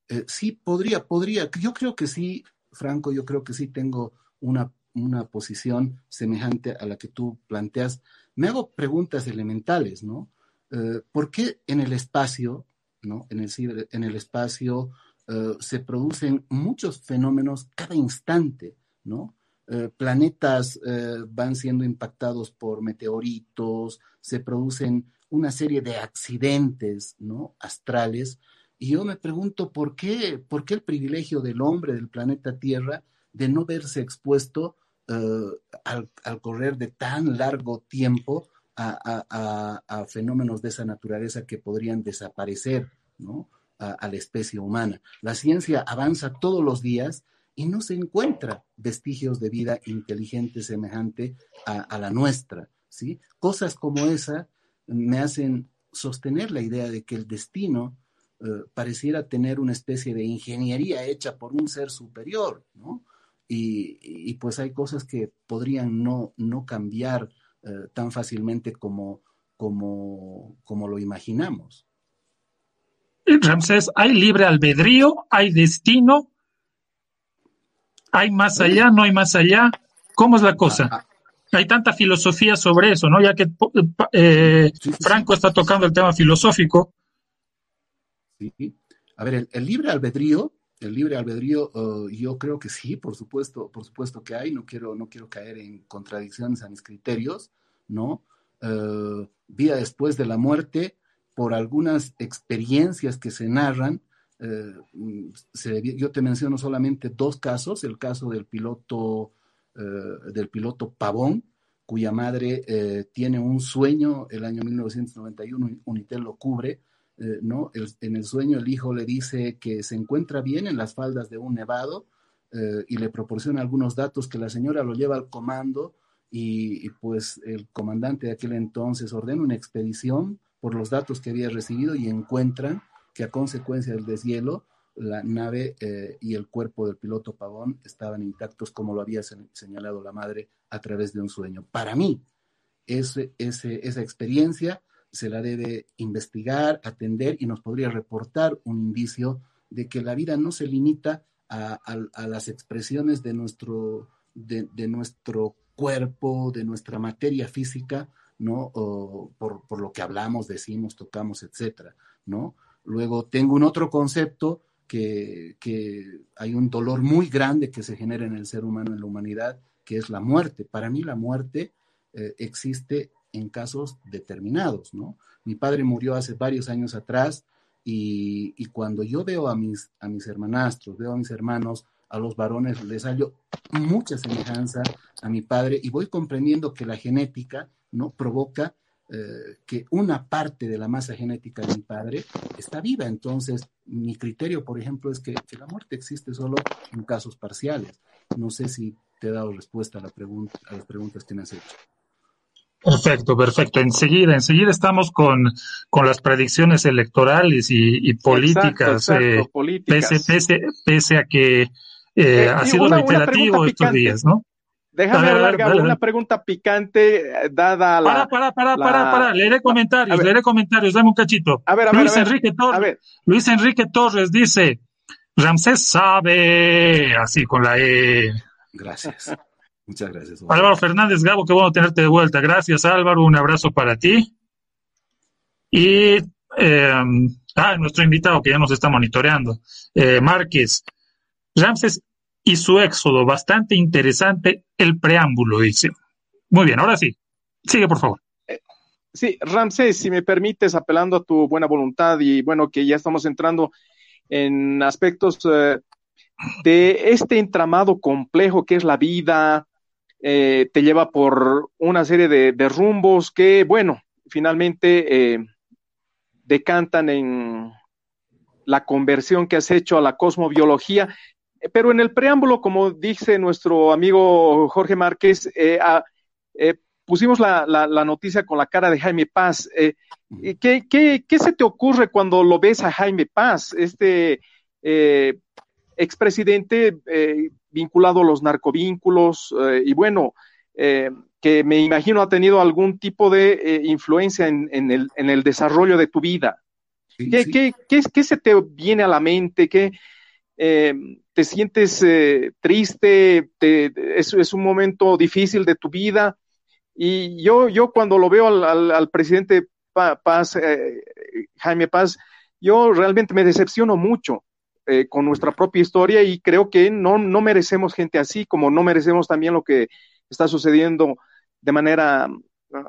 Eh, sí, podría, podría. Yo creo que sí, Franco, yo creo que sí tengo una, una posición semejante a la que tú planteas. Me hago preguntas elementales, ¿no? ¿Por qué en el espacio, ¿no? En el, en el espacio se producen muchos fenómenos cada instante, ¿no? planetas van siendo impactados por meteoritos, se producen una serie de accidentes, ¿no? Astrales y yo me pregunto por qué, por qué el privilegio del hombre del planeta Tierra de no verse expuesto eh, al, correr de tan largo tiempo a, fenómenos de esa naturaleza que podrían desaparecer ¿no? a, la especie humana. La ciencia avanza todos los días y no se encuentra vestigios de vida inteligente semejante a, la nuestra. ¿sí? Cosas como esa me hacen sostener la idea de que el destino eh, pareciera tener una especie de ingeniería hecha por un ser superior, ¿no? Y, pues hay cosas que podrían no, no cambiar eh, tan fácilmente como, como, como lo imaginamos.
Ramsés, ¿hay libre albedrío? ¿Hay destino? ¿Hay más allá? ¿No hay más allá? ¿Cómo es la cosa? Ah, ah. hay tanta filosofía sobre eso, ¿no? Ya que eh, Franco está tocando el tema filosófico,
a ver, el, libre albedrío, el libre albedrío, uh, yo creo que sí, por supuesto, por supuesto que hay, no quiero, no quiero caer en contradicciones a mis criterios, ¿no? Uh, vida después de la muerte, por algunas experiencias que se narran, uh, yo te menciono solamente dos casos, el caso del piloto, del piloto Pavón, cuya madre tiene un sueño el año 1991, Unitel lo cubre, eh, ¿no? en el sueño el hijo le dice que se encuentra bien en las faldas de un nevado eh, y le proporciona algunos datos que la señora lo lleva al comando y, pues el comandante de aquel entonces ordena una expedición por los datos que había recibido y encuentran que a consecuencia del deshielo la nave eh, y el cuerpo del piloto Pavón estaban intactos como lo había señalado la madre a través de un sueño. Para mí, ese, esa experiencia se la debe investigar, atender y nos podría reportar un indicio de que la vida no se limita a, las expresiones de nuestro, de, nuestro cuerpo, de nuestra materia física, ¿no? por, lo que hablamos, decimos, tocamos, etcétera, ¿no? Luego tengo un otro concepto que, hay un dolor muy grande que se genera en el ser humano, en la humanidad, que es la muerte. Para mí la muerte eh, existe en casos determinados, ¿no? Mi padre murió hace varios años atrás y, y, cuando yo veo a mis, a mis hermanastros, veo a mis hermanos, a los varones, les hallo mucha semejanza a mi padre y voy comprendiendo que la genética, ¿no? Provoca eh, que una parte de la masa genética de mi padre está viva. Entonces, mi criterio, por ejemplo, es que, que, la muerte existe solo en casos parciales. No sé si te he dado respuesta a, la pregunta, a las preguntas que me has hecho.
Perfecto, perfecto. Enseguida, enseguida estamos con, con las predicciones electorales y, y políticas,
exacto, exacto,
eh,
políticas.
Pese, pese, pese, a que eh, ha sido
una,
reiterativo
una
estos días, ¿no?
Déjame
Dale,
hablar,
dale,
Gabo,
dale.
una pregunta picante eh, dada la...
Para, para, para,
la-
para, para, leeré comentarios,
a ver.
leeré comentarios, dame un cachito.
A ver, a ver,
Luis
a ver.
Enrique
A
Torres,
ver,
Luis Enrique Torres dice, Ramsés sabe, así con la E.
Gracias. Muchas gracias.
Álvaro Fernández Gabo, qué bueno tenerte de vuelta. Gracias, Álvaro. Un abrazo para ti. Y eh, ah, nuestro invitado que ya nos está monitoreando, eh, Márquez. Ramses y su éxodo, bastante interesante el preámbulo, dice. Muy bien, ahora sí. Sigue, por favor.
sí, Ramsés, si me permites, apelando a tu buena voluntad y bueno, que ya estamos entrando en aspectos eh, de este entramado complejo que es la vida, eh, te lleva por una serie de, rumbos que, bueno, finalmente eh, decantan en la conversión que has hecho a la cosmobiología. Pero en el preámbulo, como dice nuestro amigo Jorge Márquez, eh, a- eh, pusimos la, la- la noticia con la cara de Jaime Paz. Eh, ¿qué, qué, qué se te ocurre cuando lo ves a Jaime Paz, este eh, expresidente eh, vinculado a los narcovínculos eh, y bueno, eh, que me imagino ha tenido algún tipo de eh, influencia en, en el, en el desarrollo de tu vida?
Sí,
¿Qué,
sí.
qué, qué, qué se te viene a la mente? ¿Qué, eh, ¿Te sientes eh, triste? Te- es, un momento difícil de tu vida? Y yo, yo cuando lo veo al, al, al presidente Pa- Paz, eh, Jaime Paz, yo realmente me decepciono mucho eh, con nuestra propia historia y creo que no, no merecemos gente así, como no merecemos también lo que está sucediendo de manera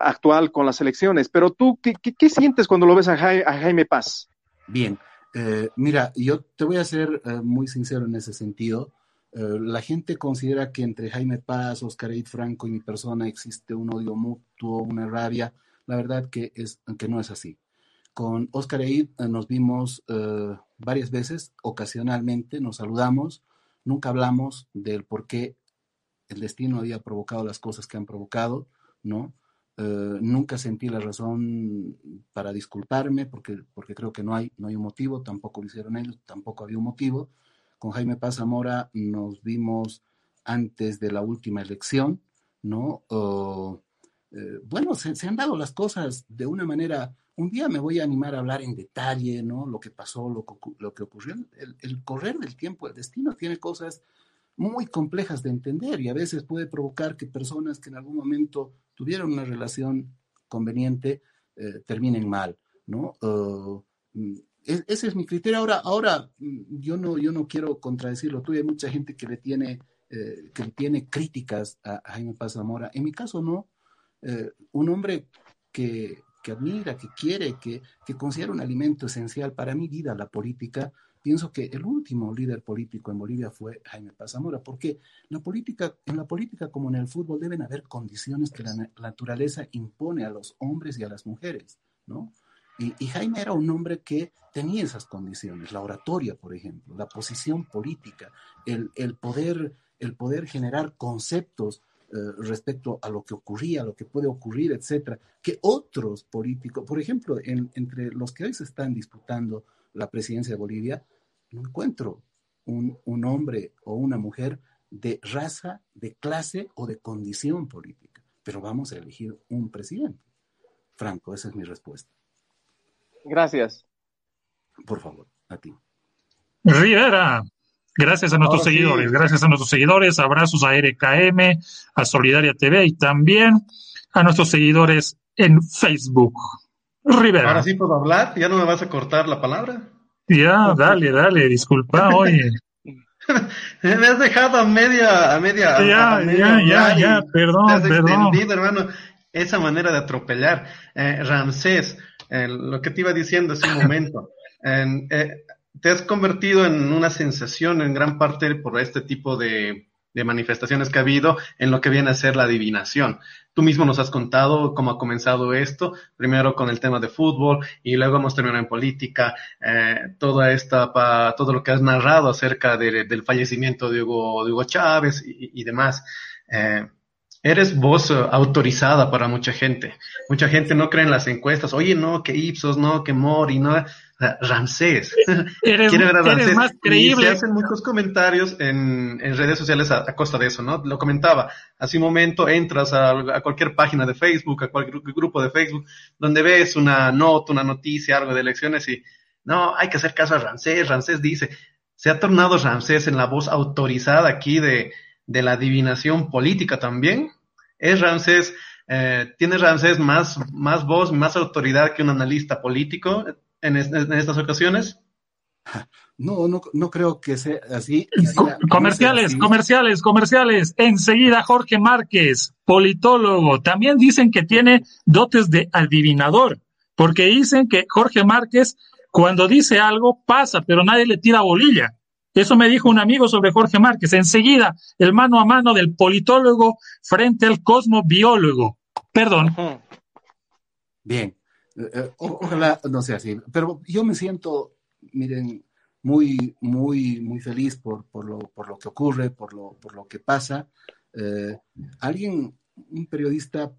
actual con las elecciones. Pero tú, ¿qué, sientes cuando lo ves a Jaime Paz?
Bien, eh, mira, yo te voy a ser eh, muy sincero en ese sentido. Eh, la gente considera que entre Jaime Paz, Oscar Eid Franco y mi persona existe un odio mutuo, una rabia. La verdad que, es, que no es así. Con Oscar Eid nos vimos varias veces, ocasionalmente, nos saludamos, nunca hablamos del por qué el destino había provocado las cosas que han provocado, ¿no? Eh, nunca sentí la razón para disculparme porque, porque creo que no hay, no hay un motivo, tampoco lo hicieron ellos, tampoco había un motivo. Con Jaime Paz Zamora nos vimos antes de la última elección, ¿no? Eh, bueno, se, han dado las cosas de una manera, un día me voy a animar a hablar en detalle, ¿no? Lo que pasó, lo lo que ocurrió, el correr del tiempo, el destino tiene cosas muy complejas de entender y a veces puede provocar que personas que en algún momento tuvieron una relación conveniente eh, terminen mal, ¿no? Uh, es, ese es mi criterio. Ahora, ahora yo no, yo no quiero contradecirlo. Tú hay mucha gente que le tiene, eh, que le tiene críticas a, a, Jaime Paz Zamora. En mi caso no. Eh, un hombre que, que, admira, que quiere, que, que considera un alimento esencial para mi vida, la política, pienso que el último líder político en Bolivia fue Jaime Paz Zamora, porque la política, en la política como en el fútbol deben haber condiciones que la naturaleza impone a los hombres y a las mujeres, ¿no? Y, y, Jaime era un hombre que tenía esas condiciones, la oratoria, por ejemplo, la posición política, el, el poder, el poder generar conceptos eh, respecto a lo que ocurría, lo que puede ocurrir, etcétera, que otros políticos, por ejemplo, en, entre los que hoy se están disputando la presidencia de Bolivia, no encuentro un, un, hombre o una mujer de raza, de clase o de condición política. Pero vamos a elegir un presidente. Franco, esa es mi respuesta.
Gracias.
Por favor, a ti.
Rivera, gracias a nuestros
Ahora
seguidores,
sí.
gracias a nuestros seguidores, abrazos a RKM, a Solidaria TV y también a nuestros seguidores en Facebook. Rivera.
Ahora sí puedo hablar, ya no me vas a cortar la palabra.
Ya, dale, dale, disculpa, oye.
me has dejado a media, a media.
Ya,
a
ya, ya, ya, perdón,
te has
perdón.
hermano. esa manera de atropellar. Eh, Ramsés, eh, lo que te iba diciendo hace un momento, eh, te has convertido en una sensación en gran parte por este tipo de, de manifestaciones que ha habido en lo que viene a ser la adivinación. Tú mismo nos has contado cómo ha comenzado esto, primero con el tema de fútbol y luego hemos terminado en política, eh, toda esta, pa, todo lo que has narrado acerca de, del fallecimiento de Hugo, de Hugo Chávez y, y demás. Eh, eres voz autorizada para mucha gente. Mucha gente no cree en las encuestas. Oye, no, que Ipsos, no, que Mori, no. Ramsés.
Eres, Quiere ver a Ramsés. Más creíble.
Y se hacen muchos comentarios en, en redes sociales a, a, costa de eso, ¿no? Lo comentaba. Hace un momento entras a, a, cualquier página de Facebook, a cualquier grupo de Facebook, donde ves una nota, una noticia, algo de elecciones y, no, hay que hacer caso a Ramsés. Ramsés dice, se ha tornado Ramsés en la voz autorizada aquí de, de la adivinación política también. Es Ramsés, eh, tiene Ramsés más, más voz, más autoridad que un analista político en, es, en estas ocasiones.
No, no, no creo que sea así.
Co comerciales, así. comerciales, comerciales. Enseguida Jorge Márquez, politólogo. También dicen que tiene dotes de adivinador, porque dicen que Jorge Márquez, cuando dice algo, pasa, pero nadie le tira bolilla. Eso me dijo un amigo sobre Jorge Márquez. Enseguida, el mano a mano del politólogo frente al cosmobiólogo. Perdón.
Bien. Eh, ojalá no sea así. Pero yo me siento, miren, muy, muy, muy feliz por, por, lo, por lo que ocurre, por lo, por lo que pasa. Eh, alguien, un periodista,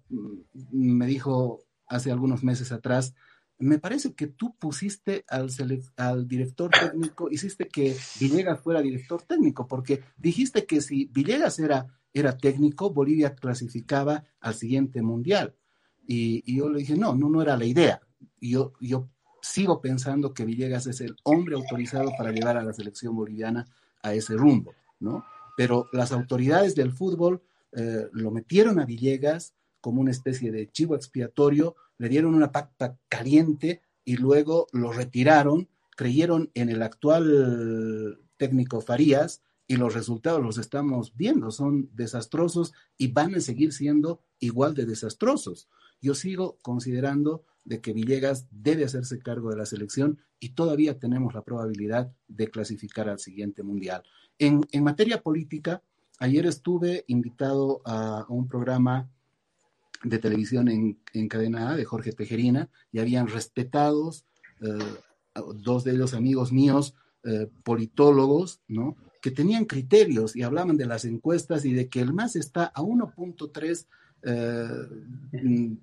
me dijo hace algunos meses atrás, me parece que tú pusiste al, al, director técnico, hiciste que Villegas fuera director técnico, porque dijiste que si Villegas era, era técnico, Bolivia clasificaba al siguiente mundial. Y, yo le dije, no, no, no era la idea. Yo, yo sigo pensando que Villegas es el hombre autorizado para llevar a la selección boliviana a ese rumbo, ¿no? Pero las autoridades del fútbol eh, lo metieron a Villegas como una especie de chivo expiatorio, le dieron una pacta caliente y luego lo retiraron, creyeron en el actual técnico Farías y los resultados los estamos viendo, son desastrosos y van a seguir siendo igual de desastrosos. Yo sigo considerando de que Villegas debe hacerse cargo de la selección y todavía tenemos la probabilidad de clasificar al siguiente mundial. En, en materia política, ayer estuve invitado a, a un programa de televisión en, en, cadena A de Jorge Tejerina y habían respetados eh, dos de ellos amigos míos, eh, politólogos, ¿no? Que tenían criterios y hablaban de las encuestas y de que el MAS está a 1.3, eh,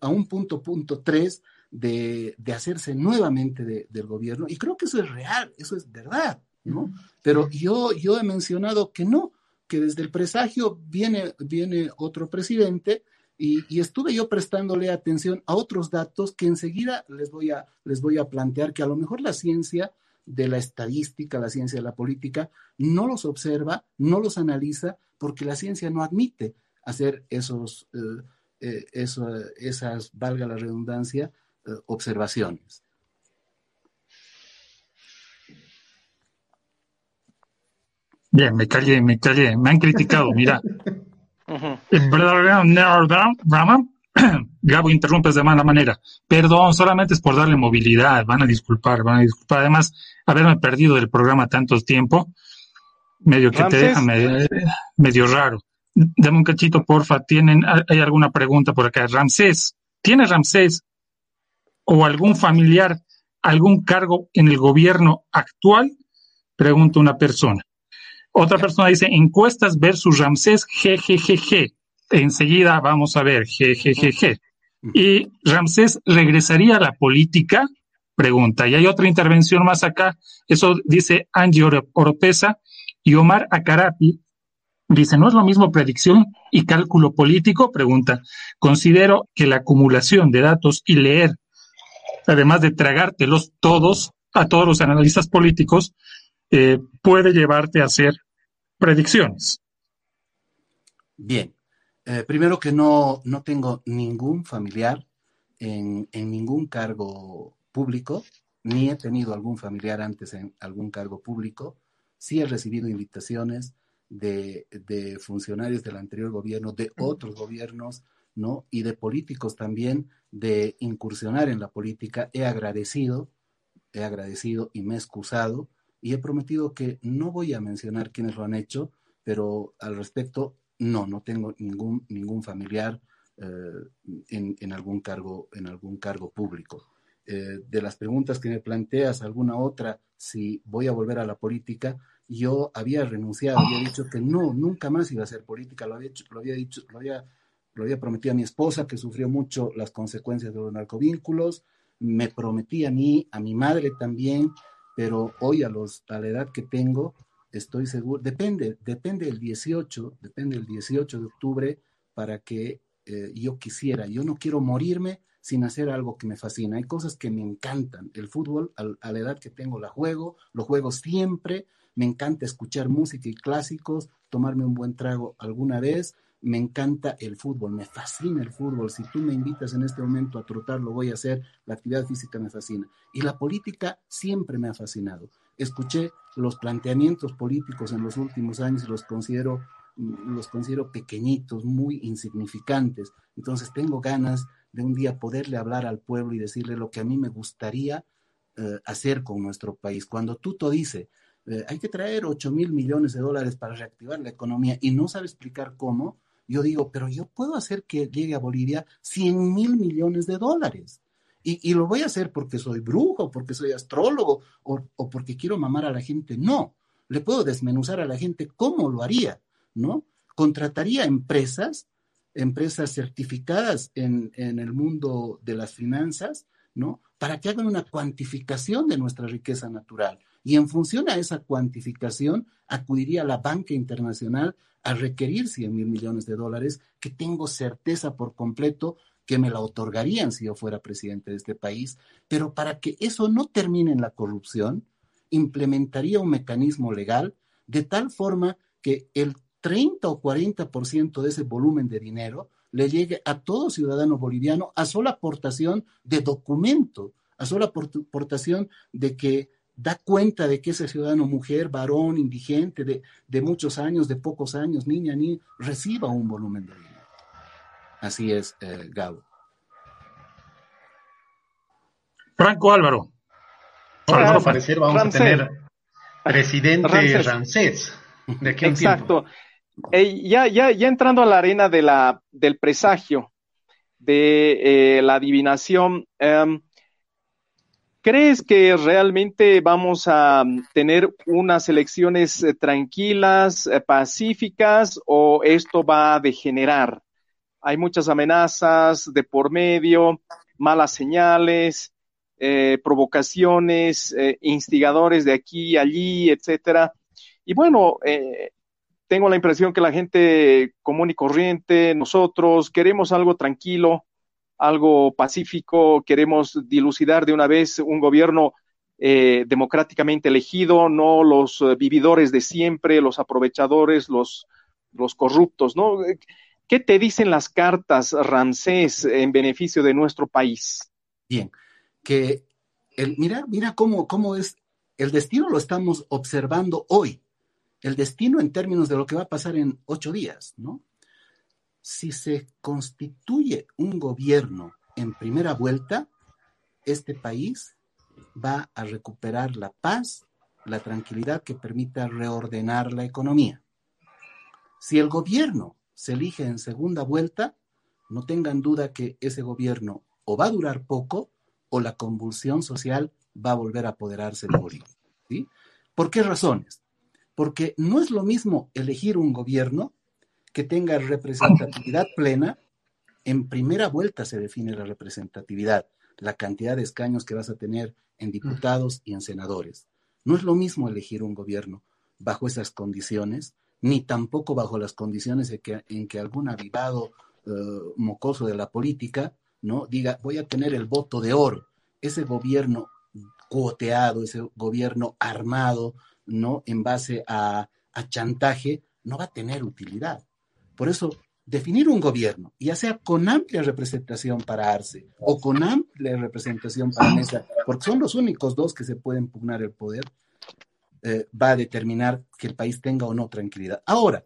a un punto punto 3 de, de, hacerse nuevamente de, del gobierno. Y creo que eso es real, eso es verdad, ¿no? Pero yo, yo he mencionado que no, que desde el presagio viene, viene otro presidente y, y, estuve yo prestándole atención a otros datos que enseguida les voy, a, les voy a plantear que a lo mejor la ciencia de la estadística, la ciencia de la política, no los observa, no los analiza, porque la ciencia no admite hacer esos, eh, eh, eso, esas, valga la redundancia, eh, observaciones.
Bien, me callé, me callé, me han criticado, mira. Gabo, interrumpes de mala manera. Perdón, solamente es por darle movilidad. Van a disculpar, van a disculpar. Además, haberme perdido del programa tanto tiempo, medio que te deja medio, medio raro. Dame un cachito, porfa. ¿Tienen, hay alguna pregunta por acá? Ramsés, ¿tiene Ramsés o algún familiar algún cargo en el gobierno actual? Pregunta una persona. Otra persona dice encuestas versus Ramsés GGGG. Enseguida vamos a ver GGGG. ¿Y Ramsés regresaría a la política? Pregunta. Y hay otra intervención más acá. Eso dice Angie Oropesa y Omar Acarapi. Dice, ¿no es lo mismo predicción y cálculo político? Pregunta. Considero que la acumulación de datos y leer, además de tragártelos todos, a todos los analistas políticos, eh, puede llevarte a hacer predicciones.
Bien, eh, primero que no, no tengo ningún familiar en, en, ningún cargo público, ni he tenido algún familiar antes en algún cargo público. Sí he recibido invitaciones de, de funcionarios del anterior gobierno, de otros gobiernos, ¿no? Y de políticos también de incursionar en la política, he agradecido, he agradecido y me he excusado y he prometido que no voy a mencionar quiénes lo han hecho, pero al respecto, no, no tengo ningún, ningún familiar eh, en, algún cargo, en algún cargo público. Eh, de las preguntas que me planteas, alguna otra, si voy a volver a la política, yo había renunciado, había dicho que no, nunca más iba a hacer política, lo había, había dicho, lo había, lo había prometido a mi esposa, que sufrió mucho las consecuencias de los narcovínculos, me prometí a mí, a mi madre también, pero hoy a, los, a la edad que tengo, estoy seguro, depende, depende el 18, depende el 18 de octubre para que eh, yo quisiera, yo no quiero morirme sin hacer algo que me fascina. Hay cosas que me encantan. El fútbol, a la edad que tengo, la juego, lo juego siempre. Me encanta escuchar música y clásicos, tomarme un buen trago alguna vez. Me encanta el fútbol, me fascina el fútbol. Si tú me invitas en este momento a trotar, lo voy a hacer. La actividad física me fascina. Y la política siempre me ha fascinado. Escuché los planteamientos políticos en los últimos años y los considero los considero pequeñitos, muy insignificantes. Entonces tengo ganas de un día poderle hablar al pueblo y decirle lo que a mí me gustaría eh, hacer con nuestro país. Cuando Tuto dice, eh, hay que traer 8 mil millones de dólares para reactivar la economía y no sabe explicar cómo, yo digo, pero yo puedo hacer que llegue a Bolivia 100 mil millones de dólares. Y, lo voy a hacer porque soy brujo, porque soy astrólogo o, porque quiero mamar a la gente. No, le puedo desmenuzar a la gente cómo lo haría, ¿no? Contrataría empresas empresas certificadas en, el mundo de las finanzas, ¿no? Para que hagan una cuantificación de nuestra riqueza natural. Y en función a esa cuantificación, acudiría a la banca internacional a requerir 100 mil millones de dólares, que tengo certeza por completo que me la otorgarían si yo fuera presidente de este país. Pero para que eso no termine en la corrupción, implementaría un mecanismo legal de tal forma que el 30 o 40% de ese volumen de dinero le llegue a todo ciudadano boliviano a sola aportación de documento, a sola aportación de que da cuenta de que ese ciudadano mujer, varón, indigente, de, muchos años, de pocos años, niña, ni reciba un volumen de dinero. Así es, eh, Gabo.
Franco Álvaro.
Al parecer vamos a tener presidente Ramsés.
¿De qué Exacto ya, ya, ya entrando a la arena de la, del presagio, de eh, la adivinación, em, ¿crees que realmente vamos a tener unas elecciones eh, tranquilas, eh, pacíficas, o esto va a degenerar? Hay muchas amenazas de por medio, malas señales, provocaciones, instigadores de aquí allí, etcétera. Y bueno, eh, tengo la impresión que la gente común y corriente, nosotros queremos algo tranquilo, algo pacífico, queremos dilucidar de una vez un gobierno eh, democráticamente elegido, no los eh, vividores de siempre, los aprovechadores, los, los corruptos, ¿no? ¿Qué te dicen las cartas, Ramsés, en beneficio de nuestro país?
Bien, que el, mira, mira cómo, cómo es, el destino lo estamos observando hoy el destino en términos de lo que va a pasar en ocho días, ¿no? Si se constituye un gobierno en primera vuelta, este país va a recuperar la paz, la tranquilidad que permita reordenar la economía. Si el gobierno se elige en segunda vuelta, no tengan duda que ese gobierno o va a durar poco o la convulsión social va a volver a apoderarse de Bolivia. ¿Por qué razones? porque no es lo mismo elegir un gobierno que tenga representatividad plena. En primera vuelta se define la representatividad, la cantidad de escaños que vas a tener en diputados y en senadores. No es lo mismo elegir un gobierno bajo esas condiciones, ni tampoco bajo las condiciones en que, algún avivado eh, mocoso de la política no diga voy a tener el voto de oro. Ese gobierno cuoteado, ese gobierno armado, ¿no? En base a, chantaje, no va a tener utilidad. Por eso, definir un gobierno, ya sea con amplia representación para Arce o con amplia representación para Mesa, porque son los únicos dos que se pueden pugnar el poder, eh, va a determinar que el país tenga o no tranquilidad. Ahora,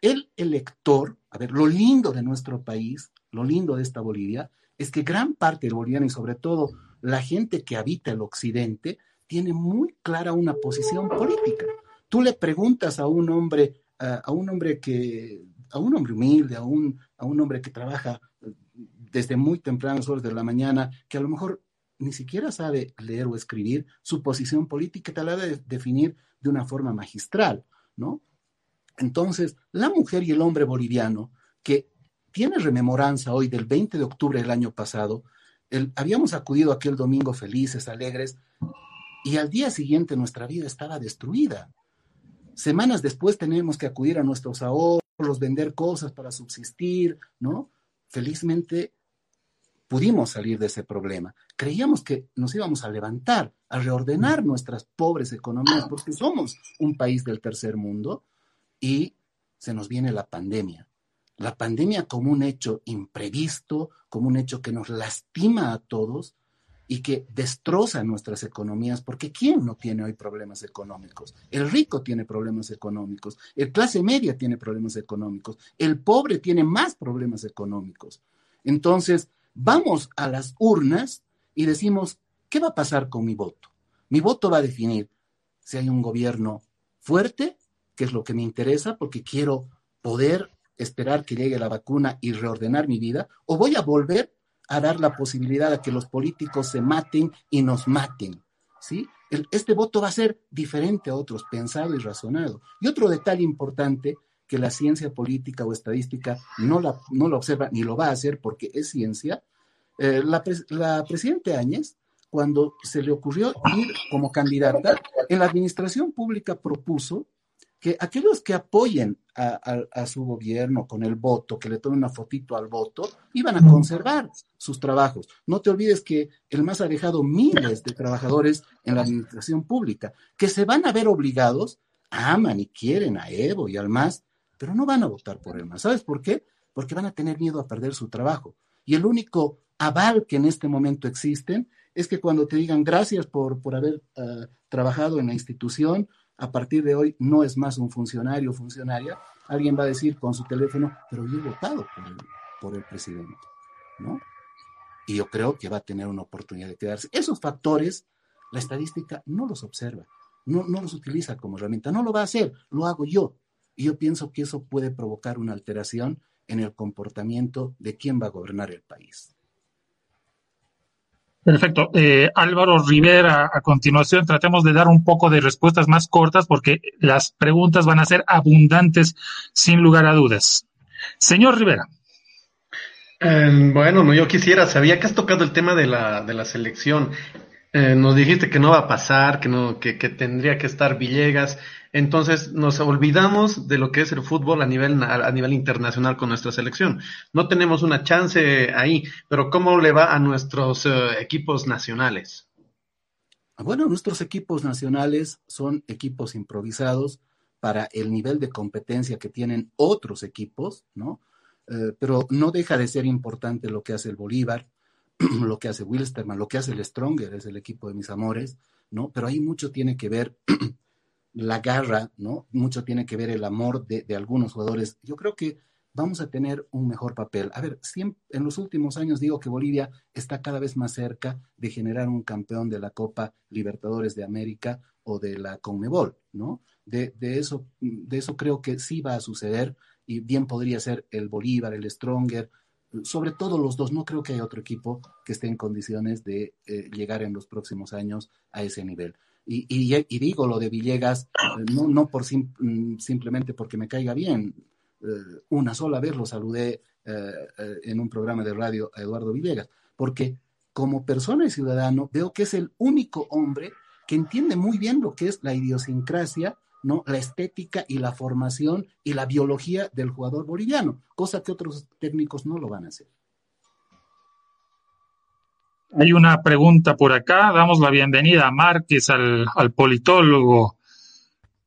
el elector, a ver, lo lindo de nuestro país, lo lindo de esta Bolivia es que gran parte del boliviano y sobre todo la gente que habita el occidente tiene muy clara una posición política. Tú le preguntas a un hombre, a un hombre que, a un hombre humilde, a un, a un hombre que trabaja desde muy tempranas horas de la mañana, que a lo mejor ni siquiera sabe leer o escribir, su posición política te la debe definir de una forma magistral, ¿no? Entonces, la mujer y el hombre boliviano que tiene rememoranza hoy del 20 de octubre del año pasado, habíamos acudido aquel domingo felices, alegres, y al día siguiente nuestra vida estaba destruida. Semanas después tenemos que acudir a nuestros ahorros, vender cosas para subsistir, ¿no? Felizmente pudimos salir de ese problema. Creíamos que nos íbamos a levantar, a reordenar nuestras pobres economías, porque somos un país del tercer mundo y se nos viene la pandemia la pandemia como un hecho imprevisto, como un hecho que nos lastima a todos y que destroza nuestras economías, porque ¿quién no tiene hoy problemas económicos? El rico tiene problemas económicos, el clase media tiene problemas económicos, el pobre tiene más problemas económicos. Entonces, vamos a las urnas y decimos, ¿qué va a pasar con mi voto? Mi voto va a definir si hay un gobierno fuerte, que es lo que me interesa, porque quiero poder esperar que llegue la vacuna y reordenar mi vida, o voy a volver a dar la posibilidad a que los políticos se maten y nos maten. ¿sí? este voto va a ser diferente a otros, pensado y razonado. Y otro detalle importante que la ciencia política o estadística no, la, no lo observa ni lo va a hacer porque es ciencia, eh, la, la presidenta Áñez, cuando se le ocurrió ir como candidata, en la administración pública propuso que aquellos que apoyen a, su gobierno con el voto, que le tomen una fotito al voto, iban a conservar sus trabajos. No te olvides que el MAS ha dejado miles de trabajadores en la administración pública, que se van a ver obligados, aman y quieren a Evo y al MAS, pero no van a votar por el MAS. ¿Sabes por qué? Porque van a tener miedo a perder su trabajo. Y el único aval que en este momento existen es que cuando te digan gracias por, por haber eh, trabajado en la institución, a partir de hoy no es más un funcionario o funcionaria, alguien va a decir con su teléfono, pero yo he votado por el, presidente, ¿no? Y yo creo que va a tener una oportunidad de quedarse. Esos factores, la estadística no los observa, no, no los utiliza como herramienta, no lo va a hacer, lo hago yo. Y yo pienso que eso puede provocar una alteración en el comportamiento de quién va a gobernar el país.
Perfecto. Eh, Álvaro Rivera, a continuación tratemos de dar un poco de respuestas más cortas porque las preguntas van a ser abundantes sin lugar a dudas. Señor Rivera.
Eh, bueno, no, yo quisiera, sabía que has tocado el tema de la, de la selección. Eh, nos dijiste que no va a pasar, que no, que, tendría que estar Villegas. Entonces nos olvidamos de lo que es el fútbol a nivel, a nivel internacional con nuestra selección. No tenemos una chance ahí, pero ¿cómo le va a nuestros eh, equipos nacionales?
Bueno, nuestros equipos nacionales son equipos improvisados para el nivel de competencia que tienen otros equipos, ¿no? Eh, pero no deja de ser importante lo que hace el Bolívar, lo que hace Wilstermann, lo que hace el Stronger, es el equipo de mis amores, ¿no? Pero ahí mucho tiene que ver la garra, ¿no? Mucho tiene que ver el amor de, algunos jugadores. Yo creo que vamos a tener un mejor papel. A ver, siempre, en los últimos años digo que Bolivia está cada vez más cerca de generar un campeón de la Copa Libertadores de América o de la Conmebol, ¿no? De, de, eso, de eso creo que sí va a suceder y bien podría ser el Bolívar, el Stronger, sobre todo los dos. No creo que haya otro equipo que esté en condiciones de eh, llegar en los próximos años a ese nivel. Y, digo lo de Villegas, eh, no, no por mm, simplemente porque me caiga bien. Eh, una sola vez lo saludé en un programa de radio a Eduardo Villegas, porque como persona y ciudadano veo que es el único hombre que entiende muy bien lo que es la idiosincrasia, ¿no? la estética y la formación y la biología del jugador boliviano, cosa que otros técnicos no lo van a hacer.
Hay una pregunta por acá. Damos la bienvenida a Márquez, al, politólogo.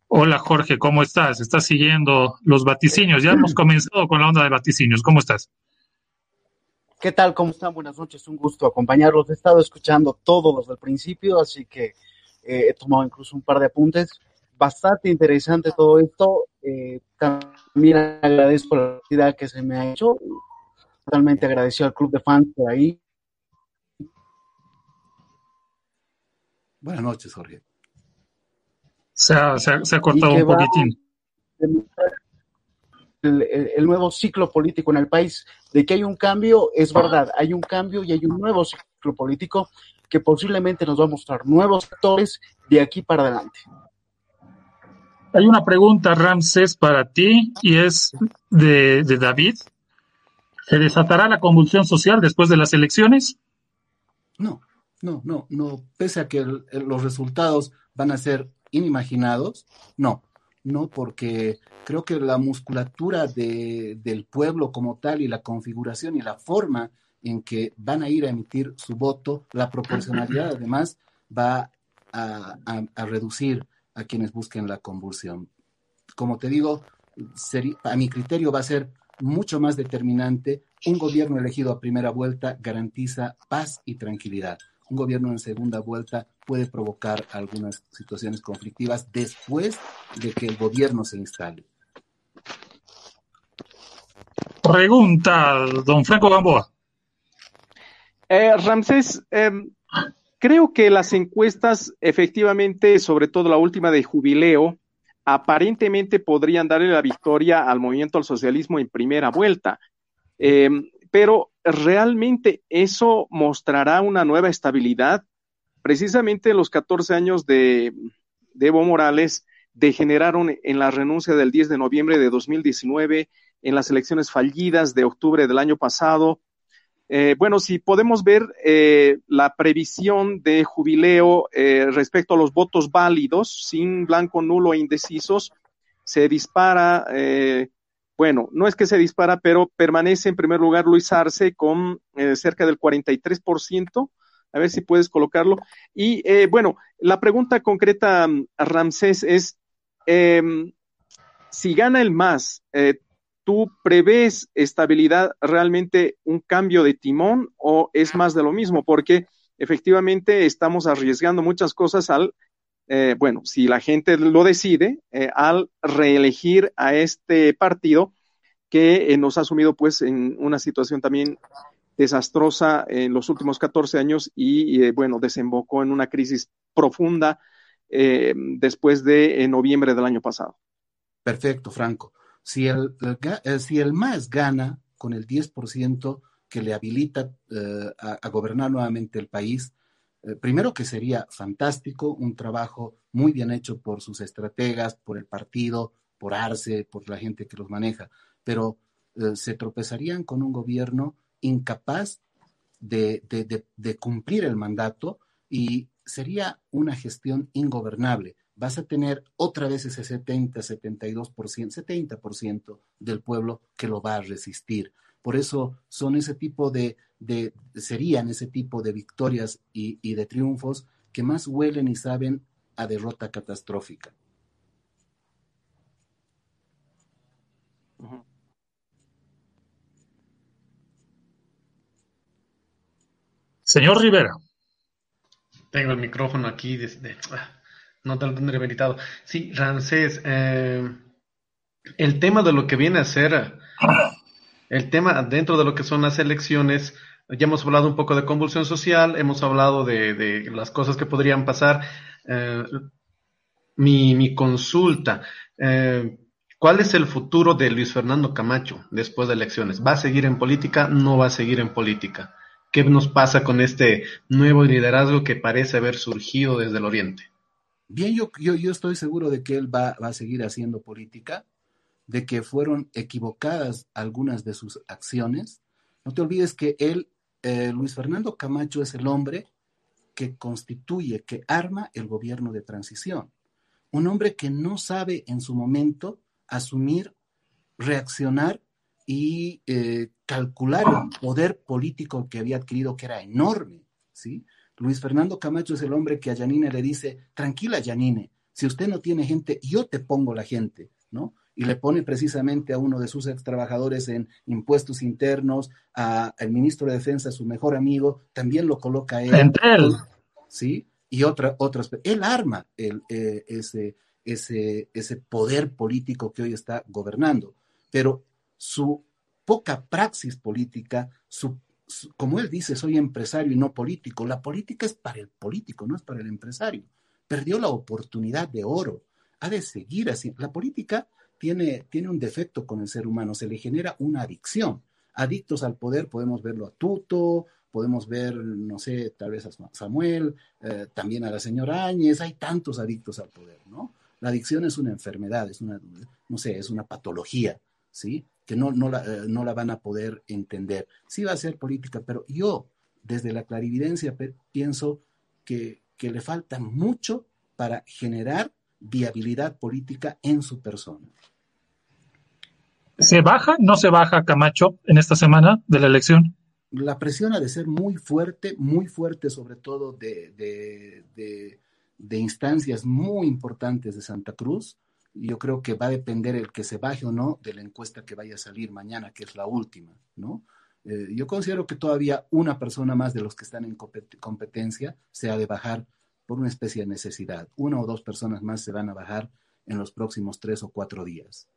Hola Jorge, ¿cómo estás? ¿Estás siguiendo los vaticinios? Ya hemos comenzado con la onda de vaticinios. ¿Cómo estás?
¿Qué tal? ¿Cómo están? Buenas noches. Un gusto acompañarlos. He estado escuchando todos desde el principio, así que eh, he tomado incluso un par de apuntes. Bastante interesante todo esto. Eh, también agradezco la actividad que se me ha hecho totalmente agradecido al club de fans por ahí.
Buenas noches, Jorge.
Se ha, se ha, se ha cortado un poquitín.
El, el, el, nuevo ciclo político en el país, de que hay un cambio, es verdad, hay un cambio y hay un nuevo ciclo político que posiblemente nos va a mostrar nuevos actores de aquí para adelante.
Hay una pregunta, Ramses, para ti y es de, David. ¿Se desatará la convulsión social después de las elecciones?
No, no, no, no. Pese a que los resultados van a ser inimaginados, no, no, porque creo que la musculatura de, del pueblo como tal y la configuración y la forma en que van a ir a emitir su voto, la proporcionalidad además va a reducir a quienes busquen la convulsión. Como te digo, a mi criterio va a ser mucho más determinante. Un gobierno elegido a primera vuelta garantiza paz y tranquilidad. Un gobierno en segunda vuelta puede provocar algunas situaciones conflictivas después de que el gobierno se instale.
Pregunta, don Franco Gamboa.
Eh, Ramsés, eh, creo que las encuestas, efectivamente, sobre todo la última de jubileo, aparentemente podrían darle la victoria al movimiento al socialismo en primera vuelta. Eh, pero realmente eso mostrará una nueva estabilidad. Precisamente los 14 años de Evo Morales degeneraron en la renuncia del 10 de noviembre de 2019, en las elecciones fallidas de octubre del año pasado. Eh, bueno, si podemos ver eh, la previsión de jubileo eh, respecto a los votos válidos, sin blanco, nulo e indecisos, se dispara, bueno, no es que se dispara, pero permanece en primer lugar Luis Arce con cerca del 43%. A ver si puedes colocarlo. Y bueno, la pregunta concreta a Ramsés es, em, si gana el MAS, ¿tú prevés estabilidad realmente un cambio de timón o es más de lo mismo? Porque efectivamente estamos arriesgando muchas cosas al, eh, bueno, si la gente lo decide, eh, al reelegir a este partido que eh, nos ha sumido pues en una situación también desastrosa en los últimos 14 años y, bueno, desembocó en una crisis profunda eh, después de noviembre del año pasado.
Perfecto, Franco. Si el, el, si el MAS gana con el 10% que le habilita eh, a, gobernar nuevamente el país, eh, primero que sería fantástico, un trabajo muy bien hecho por sus estrategas, por el partido, por Arce, por la gente que los maneja, pero eh, se tropezarían con un gobierno incapaz de cumplir el mandato y sería una gestión ingobernable vas a tener otra vez ese 70, 72%, 70% del pueblo que lo va a resistir. Por eso son ese tipo de, de serían ese tipo de victorias y, y, de triunfos que más huelen y saben a derrota catastrófica.
Señor Rivera.
Tengo el micrófono aquí desde... No te lo tendré meditado. Sí, Ramsés, eh, el tema de lo que viene a ser, el tema dentro de lo que son las elecciones, ya hemos hablado un poco de convulsión social, hemos hablado de, las cosas que podrían pasar. Eh, mi, mi, consulta, eh, ¿cuál es el futuro de Luis Fernando Camacho después de elecciones? ¿Va a seguir en política? ¿No va a seguir en política? ¿Qué nos pasa con este nuevo liderazgo que parece haber surgido desde el Oriente?
Bien, yo, yo, yo estoy seguro de que él va, va, a seguir haciendo política, de que fueron equivocadas algunas de sus acciones. No te olvides que él, eh, Luis Fernando Camacho, es el hombre que constituye, que arma el gobierno de transición. Un hombre que no sabe en su momento asumir, reaccionar y eh, calcular el poder político que había adquirido, que era enorme, ¿sí? Luis Fernando Camacho es el hombre que a Yanine le dice, tranquila Yanine, si usted no tiene gente, yo te pongo la gente, ¿no? Y le pone precisamente a uno de sus ex trabajadores en impuestos internos, al ministro de Defensa, su mejor amigo, también lo coloca él.
Entre él.
¿Sí? Y otra, otras, él arma el, eh, ese, ese, ese poder político que hoy está gobernando, pero su poca praxis política, como él dice, soy empresario y no político. La política es para el político, no es para el empresario. Perdió la oportunidad de oro. Ha de seguir así. La política tiene, tiene un defecto con el ser humano, se le genera una adicción. Adictos al poder podemos verlo a Tuto, podemos ver, no sé, tal vez a Samuel, eh, también a la señora Áñez, hay tantos adictos al poder, ¿no? La adicción es una enfermedad, es una, no sé, es una patología, ¿sí? Que no, no, la, eh, no la van a poder entender. Sí va a ser política, pero yo, desde la clarividencia, pienso que, que le falta mucho para generar viabilidad política en su persona.
¿Se baja? ¿No se baja Camacho en esta semana de la elección?
La presión ha de ser muy fuerte, muy fuerte, sobre todo de, de de instancias muy importantes de Santa Cruz. Yo creo que va a depender el que se baje o no de la encuesta que vaya a salir mañana, que es la última, ¿no? Eh, yo considero que todavía una persona más de los que están en competencia se ha de bajar por una especie de necesidad. Una o dos personas más se van a bajar en los próximos tres o cuatro días.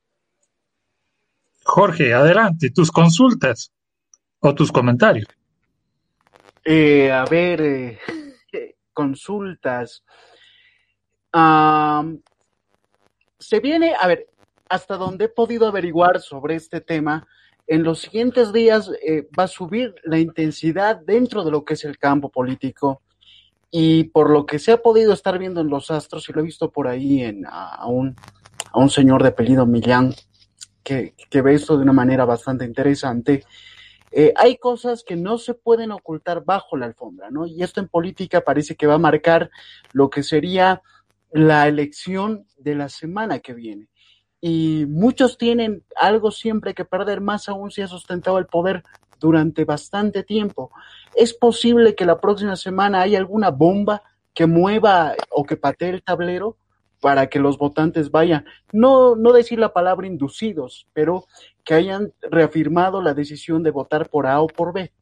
Jorge, adelante, tus consultas o tus comentarios.
Eh, a ver, eh, consultas se viene, a ver, hasta donde he podido averiguar sobre este tema, en los siguientes días eh, va a subir la intensidad dentro de lo que es el campo político y por lo que se ha podido estar viendo en los astros, y lo he visto por ahí en, a, un, a un señor de apellido Millán, que, que ve esto de una manera bastante interesante, eh, hay cosas que no se pueden ocultar bajo la alfombra, ¿no? Y esto en política parece que va a marcar lo que sería la elección de la semana que viene. Y muchos tienen algo siempre que perder, más aún si ha sustentado el poder durante bastante tiempo. Es posible que la próxima semana haya alguna bomba que mueva o que patee el tablero para que los votantes vayan, no, no decir la palabra inducidos, pero que hayan reafirmado la decisión de votar por A o por B.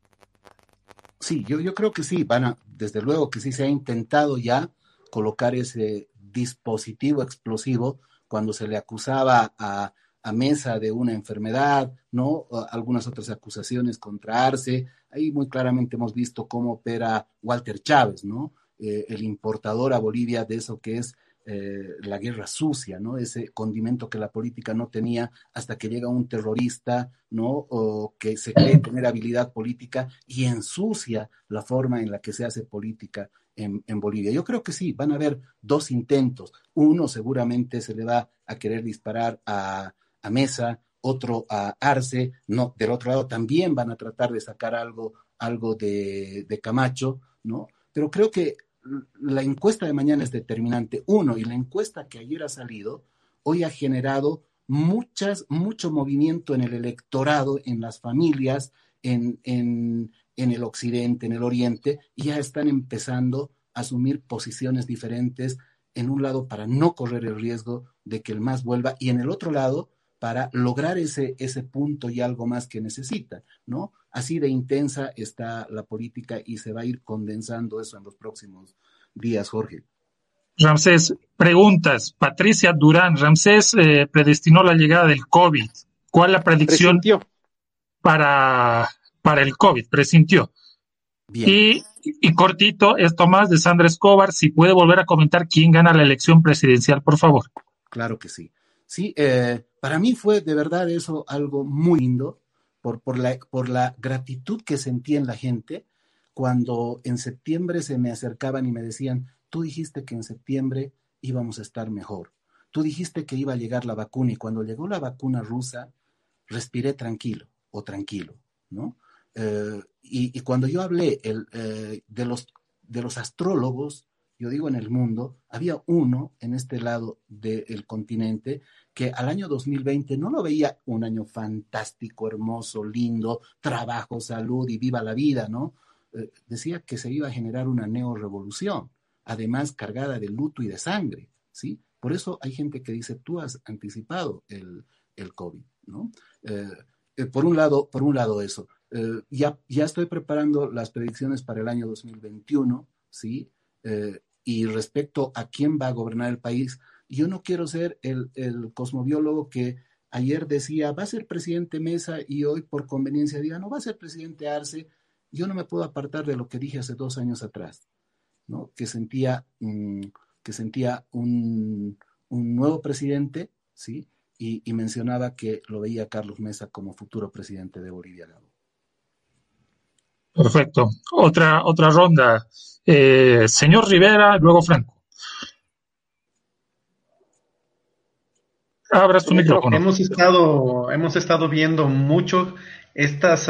Sí, yo, yo creo que sí, van a, desde luego que sí se ha intentado ya colocar ese dispositivo explosivo cuando se le acusaba a, Mesa de una enfermedad, ¿no? Algunas otras acusaciones contra Arce. Ahí muy claramente hemos visto cómo opera Walter Chávez, ¿no? Eh, el importador a Bolivia de eso que es eh, la guerra sucia, ¿no? Ese condimento que la política no tenía hasta que llega un terrorista, ¿no? O que se cree tener habilidad política y ensucia la forma en la que se hace política en, Bolivia. Yo creo que sí, van a haber dos intentos. Uno seguramente se le va a querer disparar a, Mesa, otro a Arce, no, del otro lado también van a tratar de sacar algo, algo de, de Camacho, ¿no? Pero creo que la encuesta de mañana es determinante. Uno, y la encuesta que ayer ha salido, hoy ha generado muchas, mucho movimiento en el electorado, en las familias, en, en, en el occidente, en el oriente, y ya están empezando a asumir posiciones diferentes en un lado para no correr el riesgo de que el más vuelva y en el otro lado para lograr ese, ese punto y algo más que necesita, ¿no? Así de intensa está la política y se va a ir condensando eso en los próximos días, Jorge.
Ramsés, preguntas. Patricia Durán, Ramsés eh, predestinó la llegada del COVID. ¿Cuál la predicción para para el COVID, presintió. Y, y, cortito, esto más de Sandra Escobar, si puede volver a comentar quién gana la elección presidencial, por favor.
Claro que sí. Sí, eh, para mí fue de verdad eso algo muy lindo por, por, la, por la gratitud que sentí en la gente cuando en septiembre se me acercaban y me decían, tú dijiste que en septiembre íbamos a estar mejor. Tú dijiste que iba a llegar la vacuna y cuando llegó la vacuna rusa, respiré tranquilo o tranquilo, ¿no? Eh, y, cuando yo hablé eh, de, los, de los astrólogos, yo digo en el mundo, había uno en este lado del continente que al año 2020 no lo veía un año fantástico, hermoso, lindo, trabajo, salud y viva la vida, ¿no? Eh, decía que se iba a generar una neorevolución, además cargada de luto y de sangre, ¿sí? Por eso hay gente que dice, tú has anticipado el, el COVID, ¿no? por, un lado, por un lado eso. Eh, ya, estoy preparando las predicciones para el año 2021, ¿sí? Eh, y respecto a quién va a gobernar el país, yo no quiero ser el, cosmobiólogo que ayer decía, va a ser presidente Mesa y hoy por conveniencia diga, no va a ser presidente Arce, yo no me puedo apartar de lo que dije hace dos años atrás, ¿no? que sentía, mm, que sentía un, nuevo presidente, ¿sí? Y, mencionaba que lo veía Carlos Mesa como futuro presidente de Bolivia.
Perfecto. Otra, otra ronda. Eh, señor Rivera, luego Franco.
Abra su micrófono. Hemos estado, hemos estado viendo mucho estas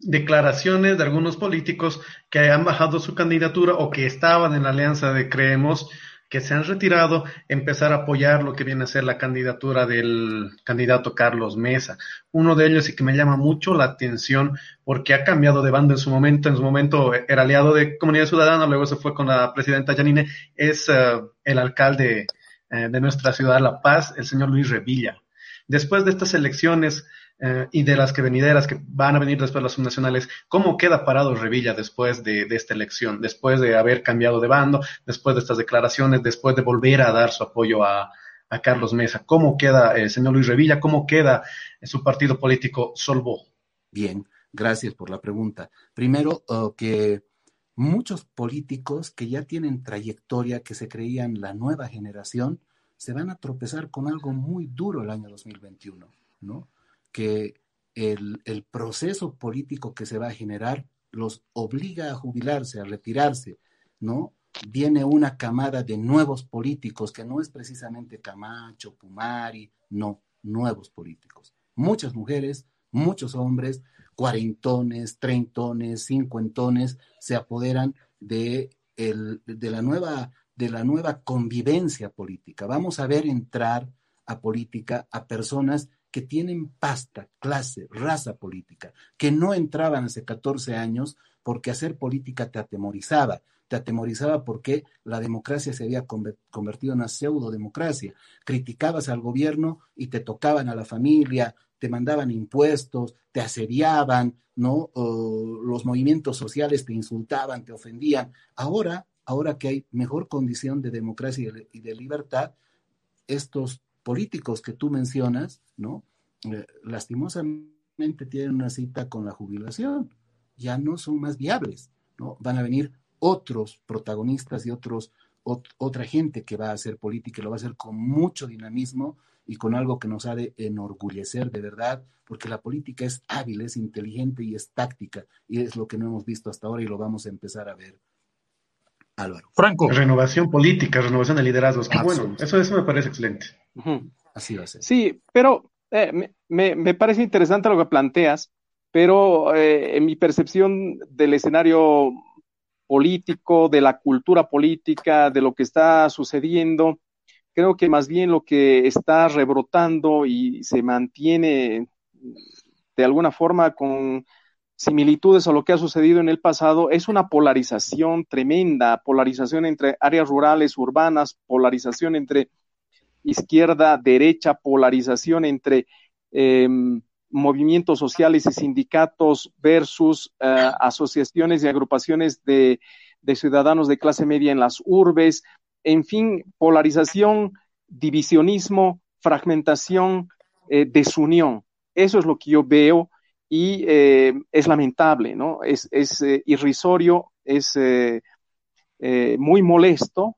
declaraciones de algunos políticos que han bajado su candidatura o que estaban en la alianza de Creemos, que se han retirado, empezar a apoyar lo que viene a ser la candidatura del candidato Carlos Mesa. Uno de ellos y que me llama mucho la atención porque ha cambiado de bando en su momento, en su momento era aliado de Comunidad Ciudadana, luego se fue con la presidenta Janine, es eh, el alcalde eh, de nuestra ciudad, La Paz, el señor Luis Revilla. Después de estas elecciones, eh, y de las que venideras que van a venir después las subnacionales, ¿cómo queda parado Revilla después de, esta elección, después de haber cambiado de bando, después de estas declaraciones, después de volver a dar su apoyo a, Carlos Mesa? ¿Cómo queda el señor Luis Revilla? ¿Cómo queda su partido político Solvo?
Bien, gracias por la pregunta. Primero, oh, que muchos políticos que ya tienen trayectoria, que se creían la nueva generación, se van a tropezar con algo muy duro el año 2021, ¿no? que el, proceso político que se va a generar los obliga a jubilarse, a retirarse, ¿no? Viene una camada de nuevos políticos que no es precisamente Camacho, Pumari, no, nuevos políticos. Muchas mujeres, muchos hombres, cuarentones, treintones, cincuentones, se apoderan de, de, la nueva, de la nueva convivencia política. Vamos a ver entrar a política a personas que tienen pasta, clase, raza política, que no entraban hace 14 años porque hacer política te atemorizaba. Te atemorizaba porque la democracia se había convertido en una pseudo-democracia. Criticabas al gobierno y te tocaban a la familia, te mandaban impuestos, te asediaban, ¿no? los movimientos sociales te insultaban, te ofendían. Ahora, ahora que hay mejor condición de democracia y de libertad, estos políticos que tú mencionas, ¿no? Eh, lastimosamente tienen una cita con la jubilación, ya no son más viables, ¿no? Van a venir otros protagonistas y otros, otra gente que va a hacer política y lo va a hacer con mucho dinamismo y con algo que nos ha de enorgullecer de verdad, porque la política es hábil, es inteligente y es táctica, y es lo que no hemos visto hasta ahora y lo vamos a empezar a ver. Álvaro.
Franco. Renovación política, renovación de liderazgos. bueno, eso, eso me parece excelente.
Así va a ser. Sí, pero eh, me, parece interesante lo que planteas, pero eh, en mi percepción del escenario político, de la cultura política, de lo que está sucediendo, creo que más bien lo que está rebrotando y se mantiene de alguna forma con similitudes a lo que ha sucedido en el pasado es una polarización tremenda, polarización entre áreas rurales, urbanas, polarización entre izquierda, derecha, polarización entre em, movimientos sociales y sindicatos versus eh, asociaciones y agrupaciones de, ciudadanos de clase media en las urbes, en fin, polarización, divisionismo, fragmentación, eh, desunión. Eso es lo que yo veo y eh, es lamentable, ¿no? Es, es irrisorio, es muy molesto,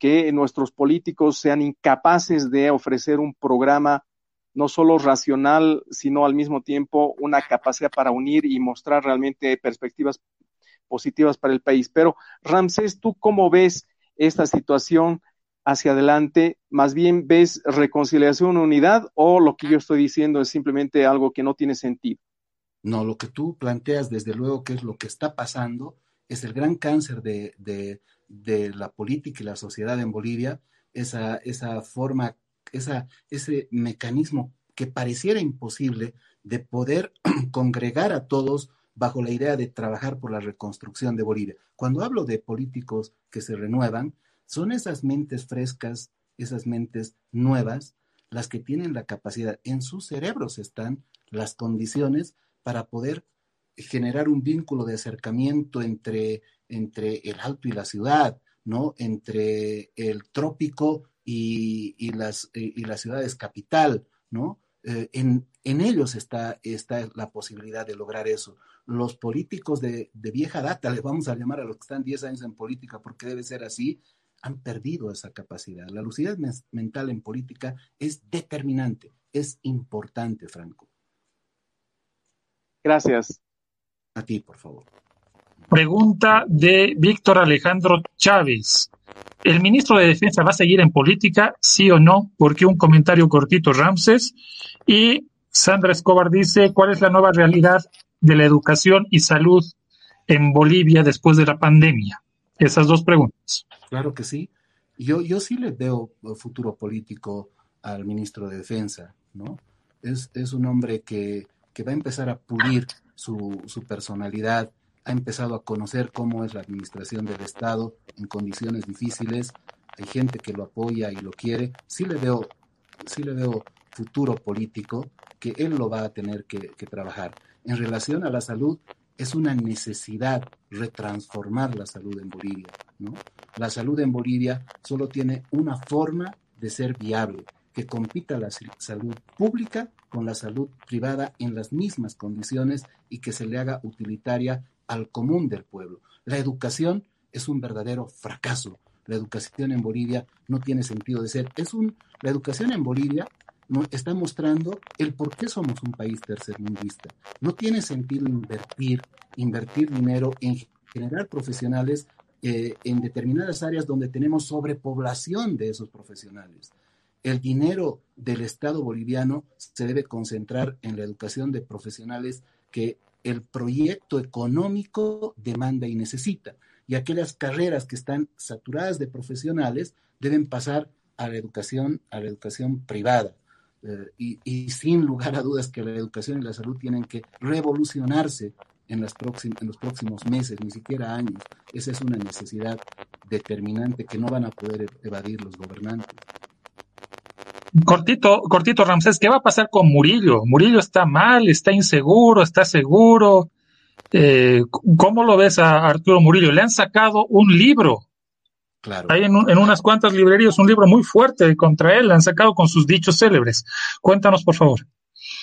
que nuestros políticos sean incapaces de ofrecer un programa no solo racional, sino al mismo tiempo una capacidad para unir y mostrar realmente perspectivas positivas para el país. Pero, Ramsés, ¿tú cómo ves esta situación hacia adelante? ¿Más bien ves reconciliación, unidad o lo que yo estoy diciendo es simplemente algo que no tiene sentido?
No, lo que tú planteas, desde luego, que es lo que está pasando, es el gran cáncer de, de la política y la sociedad en Bolivia, esa, esa forma, esa, ese mecanismo que pareciera imposible de poder congregar a todos bajo la idea de trabajar por la reconstrucción de Bolivia. Cuando hablo de políticos que se renuevan, son esas mentes frescas, esas mentes nuevas, las que tienen la capacidad, en sus cerebros están las condiciones para poder generar un vínculo de acercamiento entre, entre el alto y la ciudad, ¿no? Entre el trópico y, las, y las ciudades capital, ¿no? Eh, en, en, ellos está, está, la posibilidad de lograr eso. Los políticos de, de, vieja data, les vamos a llamar a los que están 10 años en política porque debe ser así, han perdido esa capacidad. La lucidez mental en política es determinante, es importante, Franco.
Gracias.
A ti, por favor.
Pregunta de Víctor Alejandro Chávez. ¿El ministro de Defensa va a seguir en política, sí o no? Porque un comentario cortito, Ramses. Y Sandra Escobar dice, ¿cuál es la nueva realidad de la educación y salud en Bolivia después de la pandemia? Esas dos preguntas.
Claro que sí. Yo, yo sí le veo futuro político al ministro de Defensa, ¿no? Es, es un hombre que, que, va a empezar a pulir su, su personalidad, ha empezado a conocer cómo es la administración del Estado en condiciones difíciles. Hay gente que lo apoya y lo quiere. Sí le veo, sí le veo futuro político que él lo va a tener que, trabajar. En relación a la salud, es una necesidad retransformar la salud en Bolivia. ¿no? La salud en Bolivia solo tiene una forma de ser viable, que compita la salud pública con la salud privada en las mismas condiciones y que se le haga utilitaria al común del pueblo. La educación es un verdadero fracaso. La educación en Bolivia no tiene sentido de ser. Es un, la educación en Bolivia no, está mostrando el por qué somos un país tercermundista. No tiene sentido invertir, invertir dinero en generar profesionales eh, en determinadas áreas donde tenemos sobrepoblación de esos profesionales. El dinero del Estado boliviano se debe concentrar en la educación de profesionales que el proyecto económico demanda y necesita. Y aquellas carreras que están saturadas de profesionales deben pasar a la educación, a la educación privada. Eh, y, sin lugar a dudas que la educación y la salud tienen que revolucionarse en, los próximos meses, ni siquiera años. Esa es una necesidad determinante que no van a poder evadir los gobernantes.
Cortito, cortito, Ramsés, ¿qué va a pasar con Murillo? Murillo está mal, está inseguro, está seguro. Eh, ¿Cómo lo ves a Arturo Murillo? Le han sacado un libro.
Claro.
Hay en, unas cuantas librerías un libro muy fuerte contra él, le han sacado con sus dichos célebres. Cuéntanos, por favor.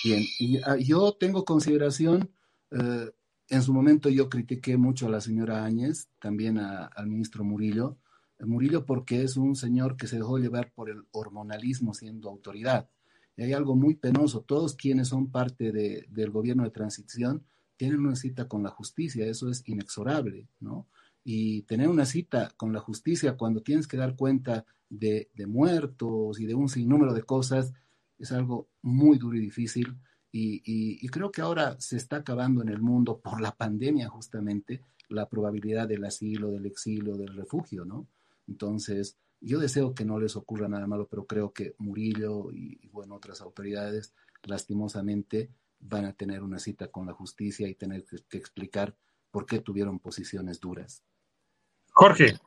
Bien, ah, yo tengo consideración, eh, en su momento yo critiqué mucho a la señora Áñez, también al ministro Murillo, Murillo porque es un señor que se dejó llevar por el hormonalismo siendo autoridad. Y hay algo muy penoso, todos quienes son parte de, del gobierno de transición tienen una cita con la justicia, eso es inexorable, ¿no? Y tener una cita con la justicia cuando tienes que dar cuenta de, de muertos y de un sinnúmero de cosas es algo muy duro y difícil. Y, y, y, creo que ahora se está acabando en el mundo por la pandemia justamente la probabilidad del asilo, del exilio, del refugio, ¿no? Entonces, yo deseo que no les ocurra nada malo, pero creo que Murillo y, bueno, otras autoridades lastimosamente van a tener una cita con la justicia y tener que, explicar por qué tuvieron posiciones duras.
Jorge.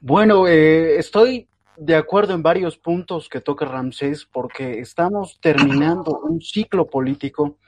Bueno, eh, estoy de acuerdo en varios puntos que toca Ramsés porque estamos terminando un ciclo político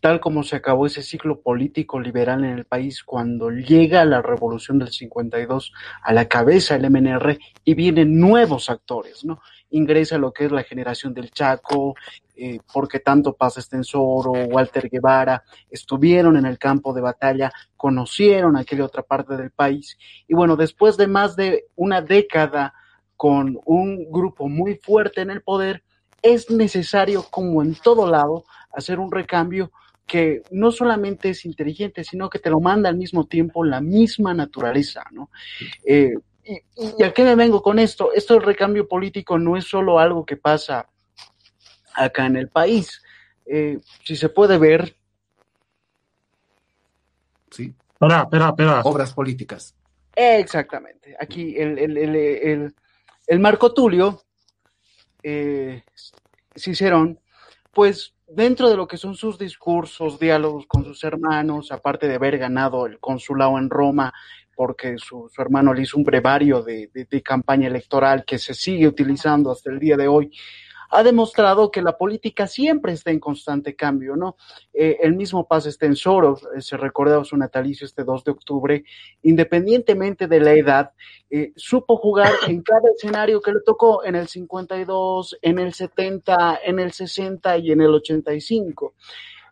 tal como se acabó ese ciclo político liberal en el país cuando llega la revolución del 52 a la cabeza del MNR y vienen nuevos actores, ¿no? Ingresa lo que es la generación del Chaco, eh, porque tanto Paz Estensoro, Walter Guevara, estuvieron en el campo de batalla, conocieron aquella otra parte del país. Y bueno, después de más de una década con un grupo muy fuerte en el poder, es necesario, como en todo lado, hacer un recambio que no solamente es inteligente, sino que te lo manda al mismo tiempo la misma naturaleza, ¿no? Eh, y, y, a qué me vengo con esto? Esto del recambio político no es solo algo que pasa acá en el país. Eh, si se puede ver.
Sí.
Espera, espera, espera.
Obras políticas.
Exactamente. Aquí el, el, el, el Marco Tulio, eh, Cicerón, pues dentro de lo que son sus discursos, diálogos con sus hermanos, aparte de haber ganado el consulado en Roma, porque su, su hermano le hizo un brevario de, de, de, campaña electoral que se sigue utilizando hasta el día de hoy, ha demostrado que la política siempre está en constante cambio, ¿no? Eh, el mismo Paz Estensoro, eh, se recordaba su natalicio este 2 de octubre, independientemente de la edad, eh, supo jugar en cada escenario que le tocó en el 52, en el 70, en el 60 y en el 85.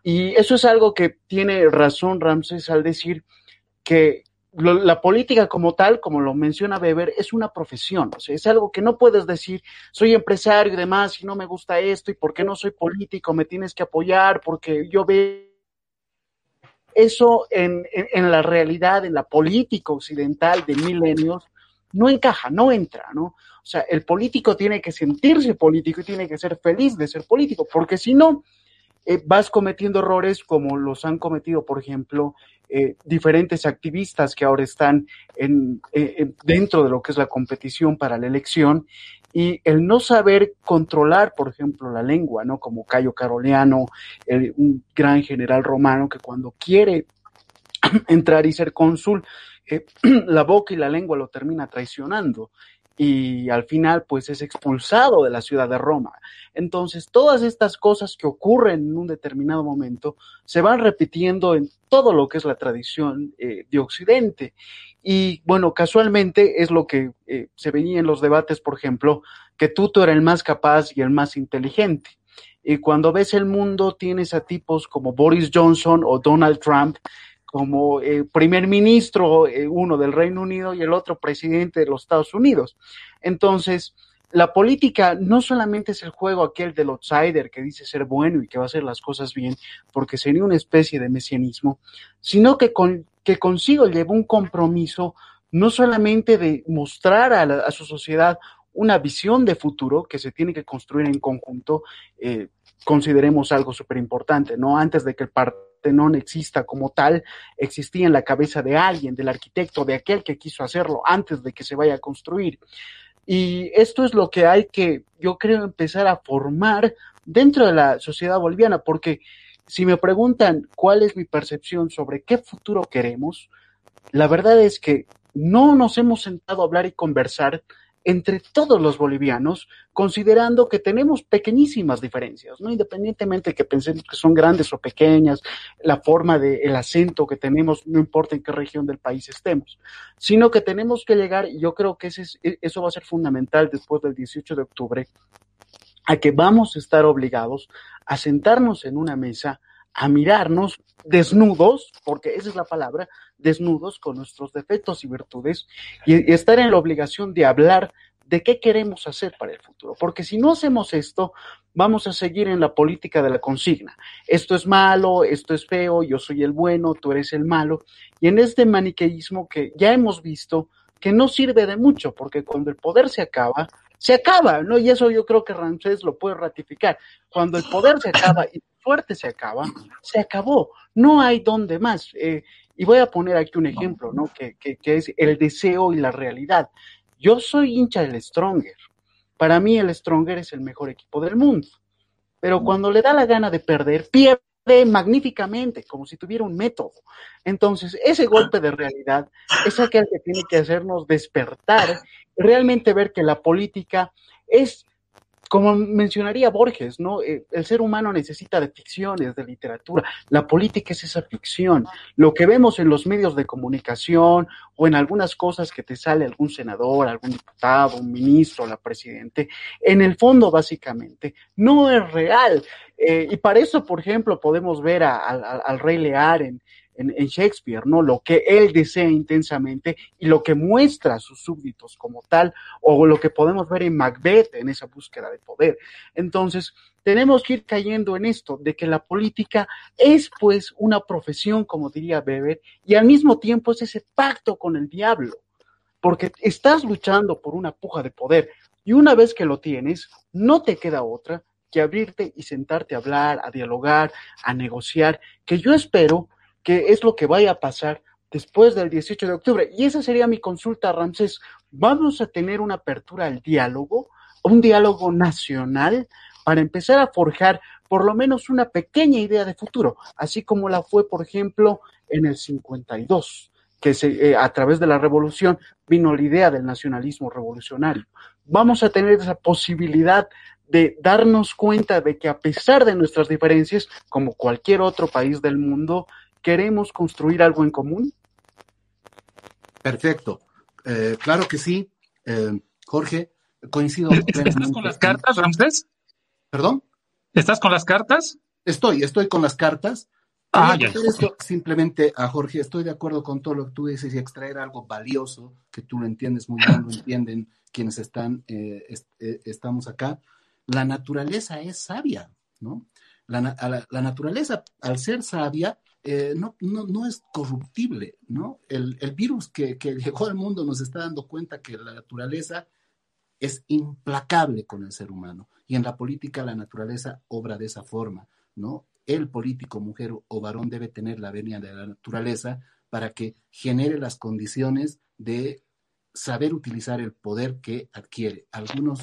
Y eso es algo que tiene razón Ramses al decir que la política como tal, como lo menciona Weber, es una profesión, o sea, es algo que no puedes decir, soy empresario y demás, y no me gusta esto, y por qué no soy político, me tienes que apoyar, porque yo veo eso en, en, la realidad, en la política occidental de milenios, no encaja, no entra, ¿no? O sea, el político tiene que sentirse político y tiene que ser feliz de ser político, porque si no, eh, vas cometiendo errores como los han cometido, por ejemplo, eh, diferentes activistas que ahora están en, eh, dentro de lo que es la competición para la elección y el no saber controlar, por ejemplo, la lengua, ¿no? Como Cayo Caroleano, un gran general romano que cuando quiere entrar y ser cónsul, la boca y la lengua lo termina traicionando y al final pues es expulsado de la ciudad de Roma. Entonces todas estas cosas que ocurren en un determinado momento se van repitiendo en todo lo que es la tradición eh, de Occidente. Y bueno, casualmente es lo que eh, se veía en los debates, por ejemplo, que Tuto era el más capaz y el más inteligente. Y cuando ves el mundo tienes a tipos como Boris Johnson o Donald Trump como eh, primer ministro, eh, uno del Reino Unido y el otro presidente de los Estados Unidos. Entonces, la política no solamente es el juego aquel del outsider que dice ser bueno y que va a hacer las cosas bien, porque sería una especie de mesianismo, sino que, con, que consigo lleva un compromiso no solamente de mostrar a, a su sociedad una visión de futuro que se tiene que construir en conjunto, eh, consideremos algo súper importante, ¿no? Antes de que el Partenón exista como tal, existía en la cabeza de alguien, del arquitecto, de aquel que quiso hacerlo antes de que se vaya a construir. Y esto es lo que hay que, yo creo, empezar a formar dentro de la sociedad boliviana, porque si me preguntan cuál es mi percepción sobre qué futuro queremos, la verdad es que no nos hemos sentado a hablar y conversar entre todos los bolivianos, considerando que tenemos pequeñísimas diferencias, ¿no? Independientemente de que pensemos que son grandes o pequeñas, la forma del el acento que tenemos, no importa en qué región del país estemos, sino que tenemos que llegar, y yo creo que ese es, e, eso va a ser fundamental después del 18 de octubre, a que vamos a estar obligados a sentarnos en una mesa a mirarnos desnudos, porque esa es la palabra, desnudos con nuestros defectos y virtudes, y, estar en la obligación de hablar de qué queremos hacer para el futuro. Porque si no hacemos esto, vamos a seguir en la política de la consigna. Esto es malo, esto es feo, yo soy el bueno, tú eres el malo. Y en este maniqueísmo que ya hemos visto que no sirve de mucho, porque cuando el poder se acaba, se acaba, ¿no? Y eso yo creo que Ramsés lo puede ratificar. Cuando el poder se acaba y fuerte se acaba, se acabó. No hay donde más. Eh, y voy a poner aquí un ejemplo, ¿no? Que, que, que, es el deseo y la realidad. Yo soy hincha del Stronger. Para mí el Stronger es el mejor equipo del mundo. Pero cuando le da la gana de perder, pierde magníficamente, como si tuviera un método. Entonces, ese golpe de realidad es aquel que tiene que hacernos despertar, realmente ver que la política es como mencionaría Borges, ¿no? Eh, el ser humano necesita de ficciones, de literatura. La política es esa ficción. Lo que vemos en los medios de comunicación o en algunas cosas que te sale algún senador, algún diputado, un ministro, la presidente, en el fondo básicamente no es real. Eh, y para eso, por ejemplo, podemos ver al rey Lear en, en, Shakespeare, ¿no? Lo que él desea intensamente y lo que muestra a sus súbditos como tal, o lo que podemos ver en Macbeth en esa búsqueda de poder. Entonces, tenemos que ir cayendo en esto, de que la política es pues una profesión, como diría Weber, y al mismo tiempo es ese pacto con el diablo, porque estás luchando por una puja de poder, y una vez que lo tienes, no te queda otra que abrirte y sentarte a hablar, a dialogar, a negociar, que yo espero qué es lo que vaya a pasar después del 18 de octubre. Y esa sería mi consulta, Ramsés. ¿Vamos a tener una apertura al diálogo, un diálogo nacional, para empezar a forjar por lo menos una pequeña idea de futuro, así como la fue, por ejemplo, en el 52, que se, eh, a través de la revolución vino la idea del nacionalismo revolucionario. Vamos a tener esa posibilidad de darnos cuenta de que a pesar de nuestras diferencias, como cualquier otro país del mundo, queremos construir algo en común.
Perfecto. Eh, claro que sí. Eh, Jorge, coincido.
¿Estás con las cartas, Ramsés?
¿Perdón?
¿Estás con las cartas?
Estoy, estoy con las cartas.
Ah, ya.
Esto simplemente a Jorge, estoy de acuerdo con todo lo que tú dices y extraer algo valioso, que tú lo entiendes muy bien, lo entienden quienes están, eh, eh, estamos acá. La naturaleza es sabia, ¿no? La, la, naturaleza, al ser sabia, eh, no, no, no, es corruptible, ¿no? El, el virus que, que, llegó al mundo nos está dando cuenta que la naturaleza es implacable con el ser humano. Y en la política la naturaleza obra de esa forma, ¿no? El político, mujer o varón, debe tener la venia de la naturaleza para que genere las condiciones de saber utilizar el poder que adquiere. Algunos,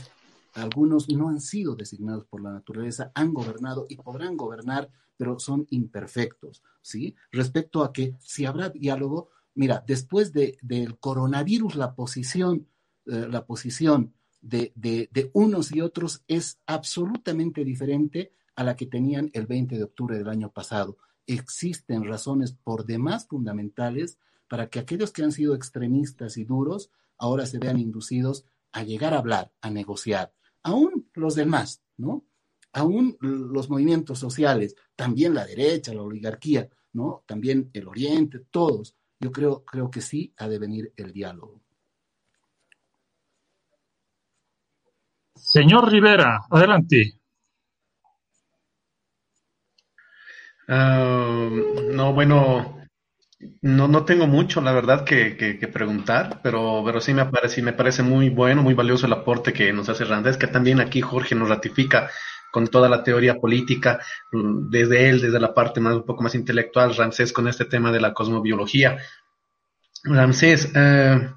algunos no han sido designados por la naturaleza, han gobernado y podrán gobernar, pero son imperfectos, ¿sí? Respecto a que si habrá diálogo, mira, después de, del coronavirus, la posición, eh, la posición de, de, de, unos y otros es absolutamente diferente a la que tenían el 20 de octubre del año pasado. Existen razones por demás fundamentales para que aquellos que han sido extremistas y duros ahora se vean inducidos a llegar a hablar, a negociar. Aún los demás, ¿no? Aún los movimientos sociales, también la derecha, la oligarquía, ¿no? También el Oriente, todos. Yo creo, creo que sí ha de venir el diálogo.
Señor Rivera, adelante.
Uh, no, bueno, no, no tengo mucho, la verdad, que, que, preguntar, pero, pero sí me parece, me parece muy bueno, muy valioso el aporte que nos hace Randés, que también aquí Jorge nos ratifica con toda la teoría política, mm, desde él, desde la parte más, un poco más intelectual, Ramsés con este tema de la cosmobiología. Ramsés, eh,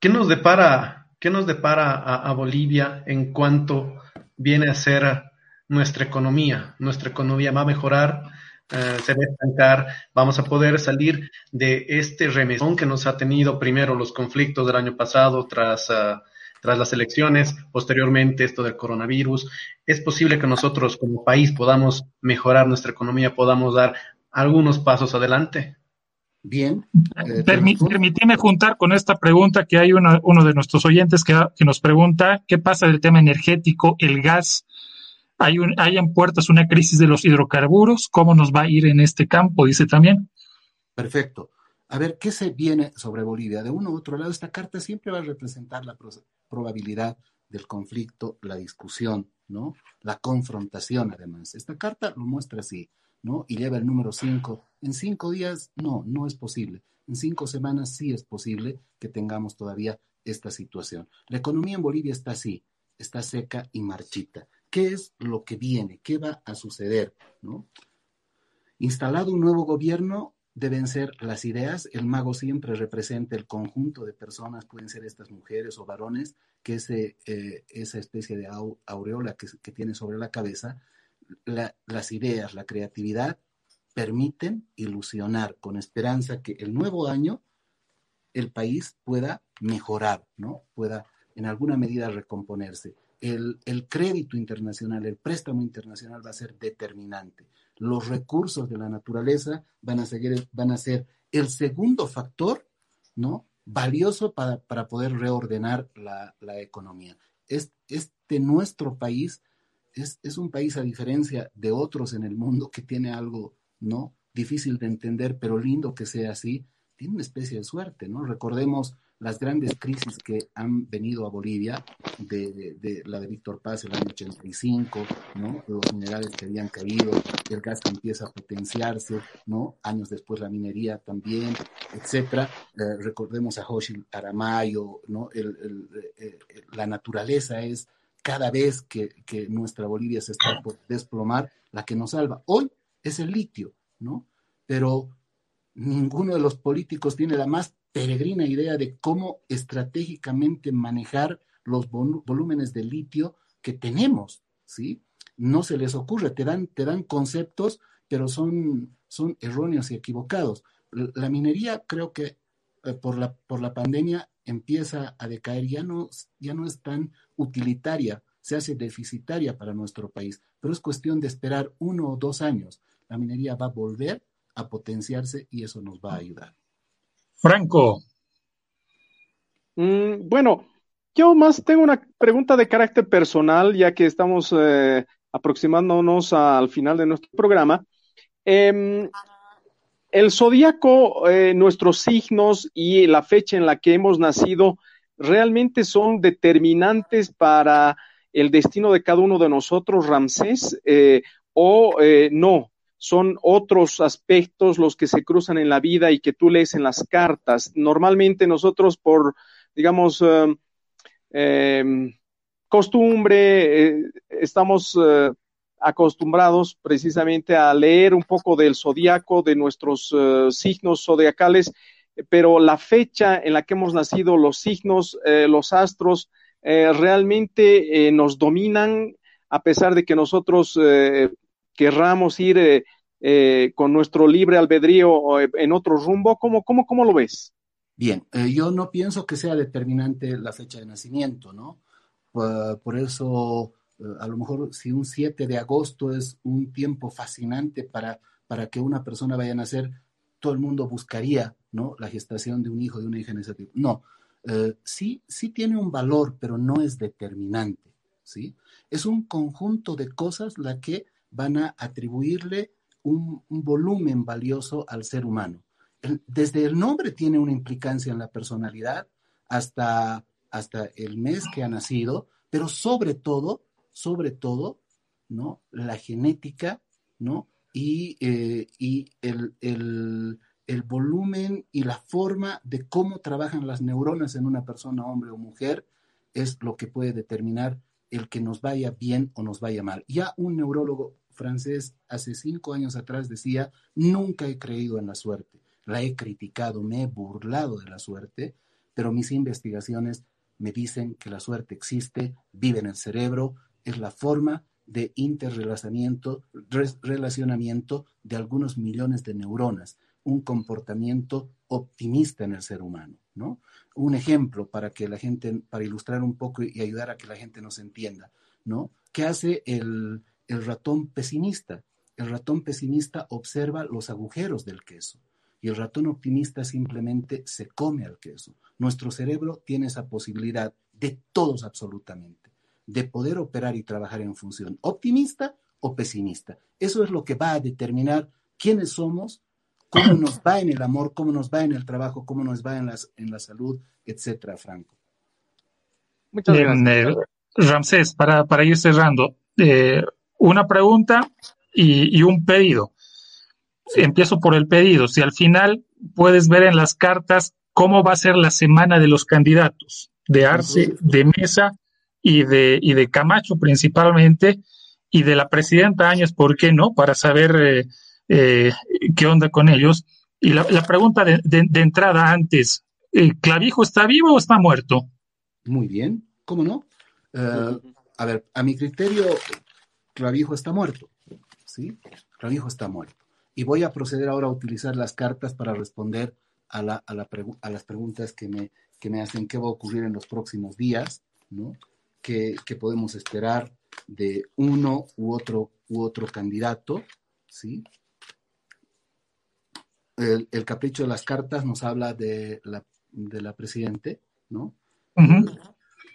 ¿qué nos depara, qué nos depara a, Bolivia en cuanto viene a ser nuestra economía? ¿Nuestra economía va a mejorar? Eh, se va a estancar, vamos a poder salir de este remesón que nos ha tenido primero los conflictos del año pasado tras, uh, tras las elecciones, posteriormente esto del coronavirus. Es posible que nosotros como país podamos mejorar nuestra economía, podamos dar algunos pasos adelante.
Bien.
Eh, permíteme juntar con esta pregunta que hay uno, uno de nuestros oyentes que, que, nos pregunta qué pasa del tema energético, el gas. Hay, un, hay en puertas una crisis de los hidrocarburos. ¿Cómo nos va a ir en este campo? Dice también.
Perfecto. A ver, ¿qué se viene sobre Bolivia? De uno u otro lado, esta carta siempre va a representar la probabilidad del conflicto, la discusión, ¿no? La confrontación, además. Esta carta lo muestra así, ¿no? Y lleva el número 5. En cinco días, no, no es posible. En cinco semanas sí es posible que tengamos todavía esta situación. La economía en Bolivia está así, está seca y marchita. ¿Qué es lo que viene? ¿Qué va a suceder? ¿no? Instalado un nuevo gobierno, deben ser las ideas. El mago siempre representa el conjunto de personas, pueden ser estas mujeres o varones, que ese, eh, esa especie de aureola que, tiene sobre la cabeza, la, las ideas, la creatividad, permiten ilusionar con esperanza que el nuevo año el país pueda mejorar, ¿no? Pueda en alguna medida recomponerse el, crédito internacional, el préstamo internacional va a ser determinante. Los recursos de la naturaleza van a, seguir, van a ser el segundo factor, ¿no? Valioso para, poder reordenar la, economía. este nuestro país es, es, un país a diferencia de otros en el mundo que tiene algo, ¿no? Difícil de entender, pero lindo que sea así, tiene una especie de suerte, ¿no? Recordemos las grandes crisis que han venido a Bolivia, de, la de Víctor Paz el año 85, ¿no? los minerales que habían caído, el gas que empieza a potenciarse, ¿no? años después la minería también, etcétera. Eh, recordemos a Hoshil Aramayo, ¿no? Eh, la naturaleza es cada vez que, que nuestra Bolivia se está por desplomar, la que nos salva. Hoy es el litio, ¿no? Pero ninguno de los políticos tiene la más peregrina idea de cómo estratégicamente manejar los volúmenes de litio que tenemos, ¿sí? No se les ocurre, te dan, te dan conceptos, pero son, son erróneos y equivocados. la minería creo que eh, por, la, por la pandemia empieza a decaer, ya no, ya no es tan utilitaria, se hace deficitaria para nuestro país, pero es cuestión de esperar uno o dos años. La minería va a volver a potenciarse y eso nos va a ayudar.
Franco.
Mm, bueno, yo más tengo una pregunta de carácter personal, ya que estamos eh, aproximándonos al final de nuestro programa. Em, el zodíaco, eh, nuestros signos y la fecha en la que hemos nacido realmente son determinantes para el destino de cada uno de nosotros, Ramsés, eh, o no, son otros aspectos los que se cruzan en la vida y que tú lees en las cartas. Normalmente nosotros por, digamos, em, costumbre, estamos acostumbrados precisamente a leer un poco del zodiaco, de nuestros eh, signos zodiacales, pero la fecha en la que hemos nacido, los signos, eh, los astros, eh, realmente nos dominan a pesar de que nosotros querramos ir con nuestro libre albedrío en otro rumbo. ¿Cómo, cómo, cómo lo ves?
Bien, yo no pienso que sea determinante la fecha de nacimiento, ¿no? por eso a lo mejor si un 7 de agosto es un tiempo fascinante para, para que una persona vaya a nacer, todo el mundo buscaría ¿no? la gestación de un hijo, de una hija en ese tipo. No, eh, sí, sí tiene un valor, pero no es determinante. ¿sí? Es un conjunto de cosas la que van a atribuirle un, volumen valioso al ser humano. desde el nombre tiene una implicancia en la personalidad hasta, hasta el mes que ha nacido, pero sobre todo sobre todo, ¿no? La genética, ¿no? Y, eh, el, volumen y la forma de cómo trabajan las neuronas en una persona, hombre o mujer, es lo que puede determinar el que nos vaya bien o nos vaya mal. Ya un neurólogo francés hace cinco años atrás decía, nunca he creído en la suerte, la he criticado, me he burlado de la suerte, pero mis investigaciones me dicen que la suerte existe, vive en el cerebro, es la forma de interrelacionamiento relacionamiento de algunos millones de neuronas, un comportamiento optimista en el ser humano, ¿no? Un ejemplo para que la gente, para ilustrar un poco y ayudar a que la gente nos entienda, ¿no? ¿Qué hace el, el ratón pesimista? El ratón pesimista observa los agujeros del queso y el ratón optimista simplemente se come al queso. Nuestro cerebro tiene esa posibilidad de todos absolutamente de poder operar y trabajar en función optimista o pesimista. Eso es lo que va a determinar quiénes somos, cómo nos va en el amor, cómo nos va en el trabajo, cómo nos va en, las, en la salud, etcétera, Franco.
Muchas gracias. Eh, Ramsés, para, para ir cerrando, eh, una pregunta y, y, un pedido. Empiezo por el pedido. Si al final puedes ver en las cartas cómo va a ser la semana de los candidatos de Arce, de Mesa y de, y de Camacho principalmente, y de la presidenta Áñez, ¿por qué no? Para saber eh, eh, qué onda con ellos. Y la, pregunta de, entrada antes, ¿el ¿Clavijo está vivo o está muerto?
Muy bien, ¿cómo no? Eh, a ver, a mi criterio, Clavijo está muerto, ¿sí? Clavijo está muerto. Y voy a proceder ahora a utilizar las cartas para responder a, la, a, la a las preguntas que me, que me hacen qué va a ocurrir en los próximos días, ¿no? que, podemos esperar de uno u otro, u otro candidato, ¿sí? El, capricho de las cartas nos habla de la, de la presidente, ¿no?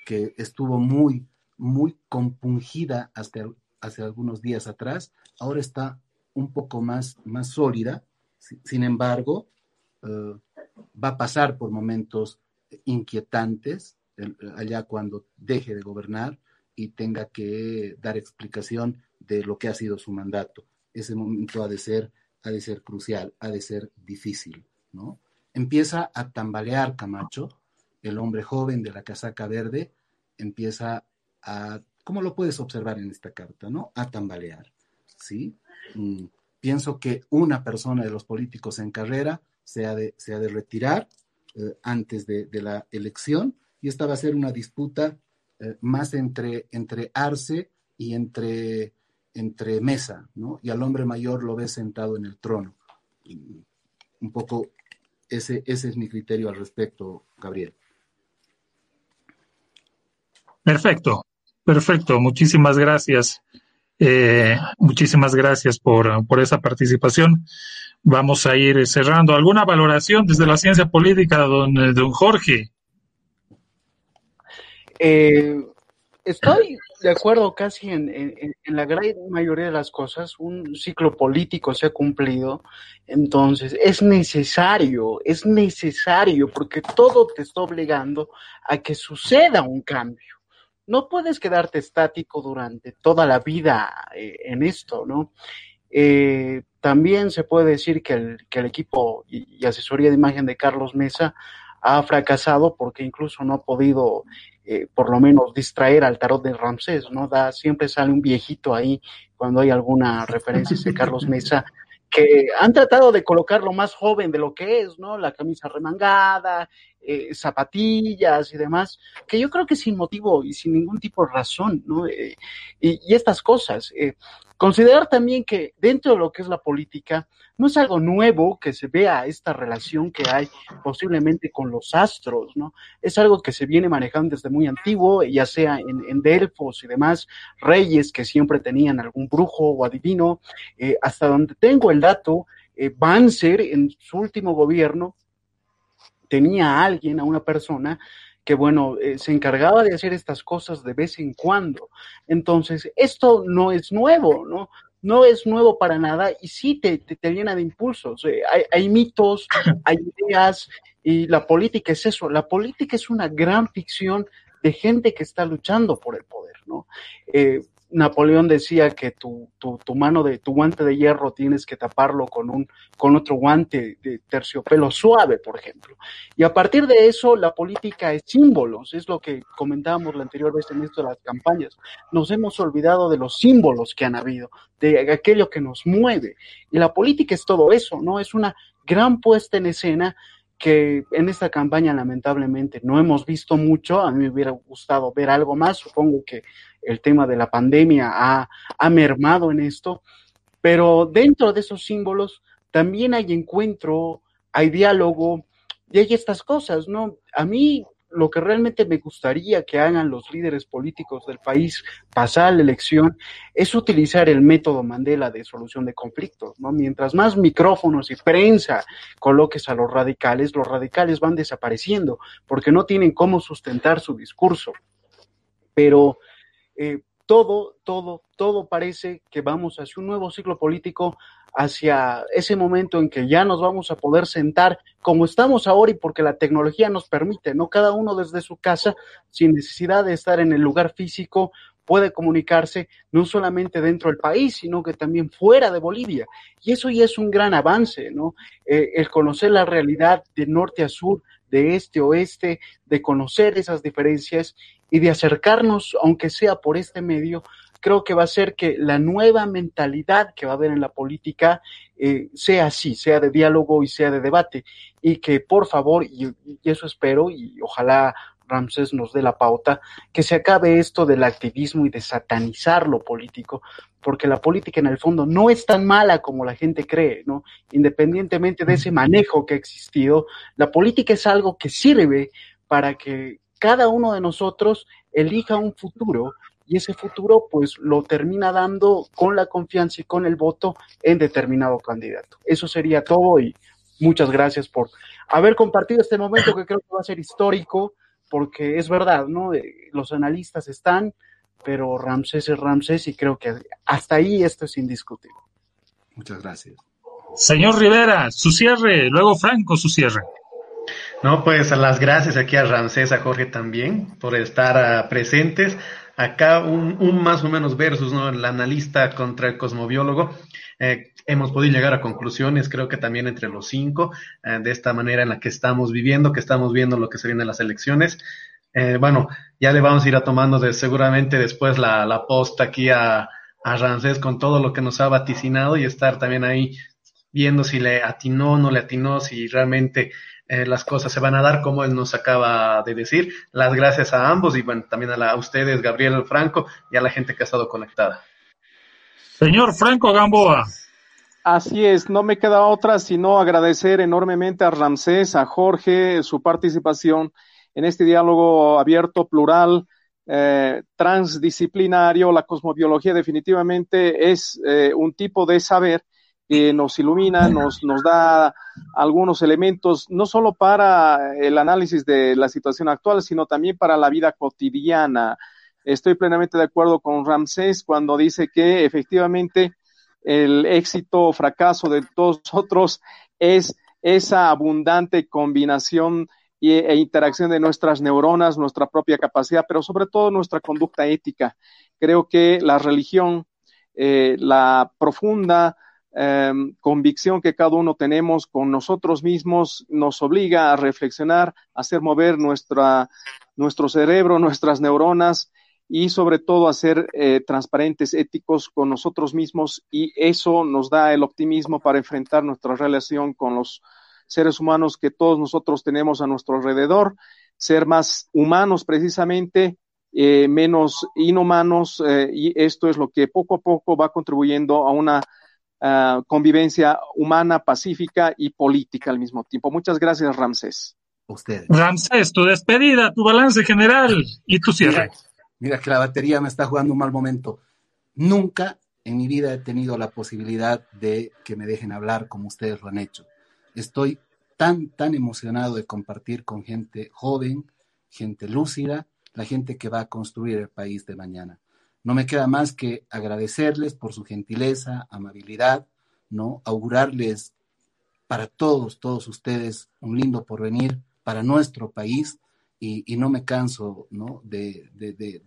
Que estuvo muy, muy compungida hasta hace algunos días atrás, ahora está un poco más, más sólida, sin embargo, eh, va a pasar por momentos inquietantes, allá cuando deje de gobernar y tenga que dar explicación de lo que ha sido su mandato. Ese momento ha de ser, ha de ser crucial, ha de ser difícil, ¿no? Empieza a tambalear Camacho, el hombre joven de la casaca verde, empieza a, ¿cómo lo puedes observar en esta carta, no? A tambalear, ¿sí? Mm, pienso que una persona de los políticos en carrera se ha de, se de retirar eh, antes de, de la elección y esta va a ser una disputa eh, más entre, entre Arce y entre, entre Mesa, ¿no? Y al hombre mayor lo ve sentado en el trono. un poco ese, ese es mi criterio al respecto, Gabriel.
Perfecto, perfecto. Muchísimas gracias. Eh, muchísimas gracias por, por, esa participación. Vamos a ir cerrando. ¿Alguna valoración desde la ciencia política, don, don Jorge?
Eh, estoy de acuerdo casi en, en, la gran mayoría de las cosas. Un ciclo político se ha cumplido. Entonces, es necesario, es necesario, porque todo te está obligando a que suceda un cambio no puedes quedarte estático durante toda la vida eh, en esto, ¿no? Eh, también se puede decir que el, que el equipo y, y, asesoría de imagen de Carlos Mesa ha fracasado porque incluso no ha podido, eh, por lo menos, distraer al tarot de Ramsés, ¿no? Da, siempre sale un viejito ahí cuando hay alguna referencia de Carlos Mesa que han tratado de colocarlo más joven de lo que es, ¿no? La camisa remangada, eh, zapatillas y demás, que yo creo que sin motivo y sin ningún tipo de razón, ¿no? Eh, y, y, estas cosas. Eh, considerar también que dentro de lo que es la política, no es algo nuevo que se vea esta relación que hay posiblemente con los astros, ¿no? Es algo que se viene manejando desde muy antiguo, ya sea en, en Delfos y demás, reyes que siempre tenían algún brujo o adivino, eh, hasta donde tengo el dato, eh, Banzer en su último gobierno tenía a alguien, a una persona, que bueno, eh, se encargaba de hacer estas cosas de vez en cuando. Entonces, esto no es nuevo, ¿no? No es nuevo para nada y sí te, te, te llena de impulsos. Eh, hay, hay, mitos, hay ideas y la política es eso. La política es una gran ficción de gente que está luchando por el poder, ¿no? Eh, Napoleón decía que tu, tu, mano de tu guante de hierro tienes que taparlo con un con otro guante de terciopelo suave, por ejemplo. Y a partir de eso, la política es símbolos, es lo que comentábamos la anterior vez en esto de las campañas. Nos hemos olvidado de los símbolos que han habido, de aquello que nos mueve. Y la política es todo eso, ¿no? Es una gran puesta en escena que en esta campaña lamentablemente no hemos visto mucho, a mí me hubiera gustado ver algo más, supongo que el tema de la pandemia ha, ha mermado en esto, pero dentro de esos símbolos también hay encuentro, hay diálogo y hay estas cosas, ¿no? A mí lo que realmente me gustaría que hagan los líderes políticos del país pasar la elección es utilizar el método Mandela de solución de conflictos, ¿no? Mientras más micrófonos y prensa coloques a los radicales, los radicales van desapareciendo porque no tienen cómo sustentar su discurso. Pero eh, todo, todo, todo parece que vamos hacia un nuevo ciclo político, hacia ese momento en que ya nos vamos a poder sentar como estamos ahora y porque la tecnología nos permite, ¿no? Cada uno desde su casa, sin necesidad de estar en el lugar físico, puede comunicarse no solamente dentro del país, sino que también fuera de Bolivia. Y eso ya es un gran avance, ¿no? Eh, el conocer la realidad de norte a sur, de este a oeste, de conocer esas diferencias y de acercarnos, aunque sea por este medio, creo que va a ser que la nueva mentalidad que va a haber en la política eh, sea así, sea de diálogo y sea de debate. Y que por favor, y, y eso espero, y ojalá Ramsés nos dé la pauta, que se acabe esto del activismo y de satanizar lo político, porque la política en el fondo no es tan mala como la gente cree, ¿no? Independientemente de ese manejo que ha existido, la política es algo que sirve para que cada uno de nosotros elija un futuro y ese futuro pues lo termina dando con la confianza y con el voto en determinado candidato. Eso sería todo y muchas gracias por haber compartido este momento que creo que va a ser histórico porque es verdad, ¿no? Los analistas están, pero Ramsés es Ramsés y creo que hasta ahí esto es indiscutible.
Muchas gracias.
Señor Rivera, su cierre, luego Franco, su cierre.
No, pues las gracias aquí a Ramsés, a Jorge también, por estar uh, presentes. Acá un, un, más o menos versus, ¿no? El analista contra el cosmobiólogo. Eh, hemos podido llegar a conclusiones, creo que también entre los cinco, eh, de esta manera en la que estamos viviendo, que estamos viendo lo que se viene en las elecciones. Eh, bueno, ya le vamos a ir a tomando de, seguramente después la, la posta aquí a, a Ramsés con todo lo que nos ha vaticinado y estar también ahí viendo si le atinó o no le atinó, si realmente eh, las cosas se van a dar como él nos acaba de decir. Las gracias a ambos y bueno, también a, la, a ustedes, Gabriel Franco, y a la gente que ha estado conectada.
Señor Franco Gamboa.
Así es, no me queda otra sino agradecer enormemente a Ramsés, a Jorge, su participación en este diálogo abierto, plural, eh, transdisciplinario. La cosmobiología definitivamente es eh, un tipo de saber que nos ilumina, nos, nos da algunos elementos, no solo para el análisis de la situación actual, sino también para la vida cotidiana. Estoy plenamente de acuerdo con Ramsés cuando dice que efectivamente el éxito o fracaso de todos nosotros es esa abundante combinación e interacción de nuestras neuronas, nuestra propia capacidad, pero sobre todo nuestra conducta ética. Creo que la religión, eh, la profunda em, convicción que cada uno tenemos con nosotros mismos nos obliga a reflexionar, a hacer mover nuestra, nuestro cerebro, nuestras neuronas y sobre todo a ser eh, transparentes, éticos con nosotros mismos. Y eso nos da el optimismo para enfrentar nuestra relación con los seres humanos que todos nosotros tenemos a nuestro alrededor, ser más humanos precisamente, eh, menos inhumanos eh, y esto es lo que poco a poco va contribuyendo a una ah, convivencia humana, pacífica y política al mismo tiempo. Muchas gracias, Ramsés.
Ustedes. Ramsés, tu despedida, tu balance general y tu cierre.
Mira que la batería me está jugando un mal momento. Nunca en mi vida he tenido la posibilidad de que me dejen hablar como ustedes lo han hecho. Estoy tan, tan emocionado de compartir con gente joven, gente lúcida, la gente que va a construir el país de mañana. No me queda más que agradecerles por su gentileza, amabilidad, ¿no? Augurarles para todos, todos ustedes un lindo porvenir para nuestro país y, no me canso ¿no? De,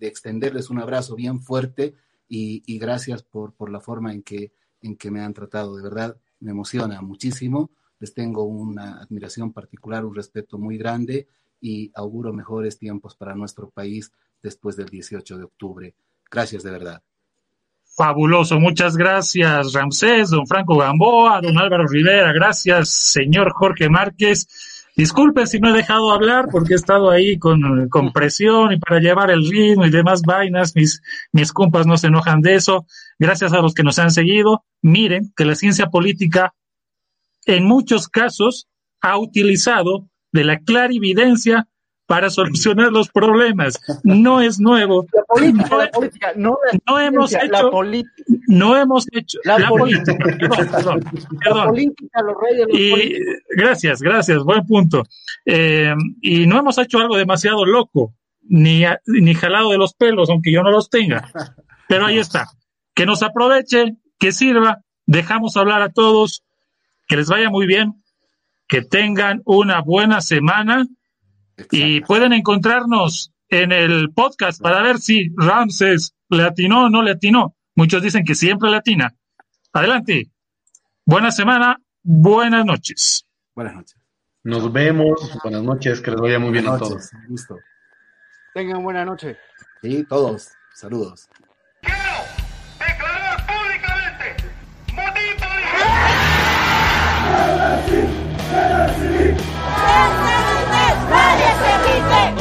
extenderles un abrazo bien fuerte y, gracias por, por, la forma en que, en que me han tratado. De verdad, me emociona muchísimo. Les tengo una admiración particular, un respeto muy grande y auguro mejores tiempos para nuestro país después del 18 de octubre. Gracias de verdad.
Fabuloso, muchas gracias Ramsés, don Franco Gamboa, don Álvaro Rivera, gracias señor Jorge Márquez. Disculpen si no he dejado hablar porque he estado ahí con, con, presión y para llevar el ritmo y demás vainas. Mis, mis compas no se enojan de eso. Gracias a los que nos han seguido. Miren que la ciencia política en muchos casos ha utilizado de la clarividencia para solucionar los problemas. No es nuevo.
La política, no, la política, no,
no hemos hecho, la no hemos hecho
la, política, perdón, perdón, política, los reyes, los
y, gracias, gracias, buen punto. Eh, y no hemos hecho algo demasiado loco, ni, ni jalado de los pelos, aunque yo no los tenga. Pero ahí está. Que nos aproveche, que sirva, dejamos hablar a todos, que les vaya muy bien, que tengan una buena semana y pueden encontrarnos en el podcast para ver si Ramses le atinó o no le atinó. Muchos dicen que siempre le atina. Adelante. Buena semana, buenas noches.
Buenas noches.
Nos vemos. Buenas noches, que les vaya muy bien a todos.
Listo.
Tengan buena noche.
Sí, todos. Saludos.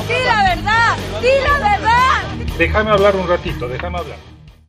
¡Di la verdad! ¡Di la verdad!
Déjame hablar un ratito, déjame hablar.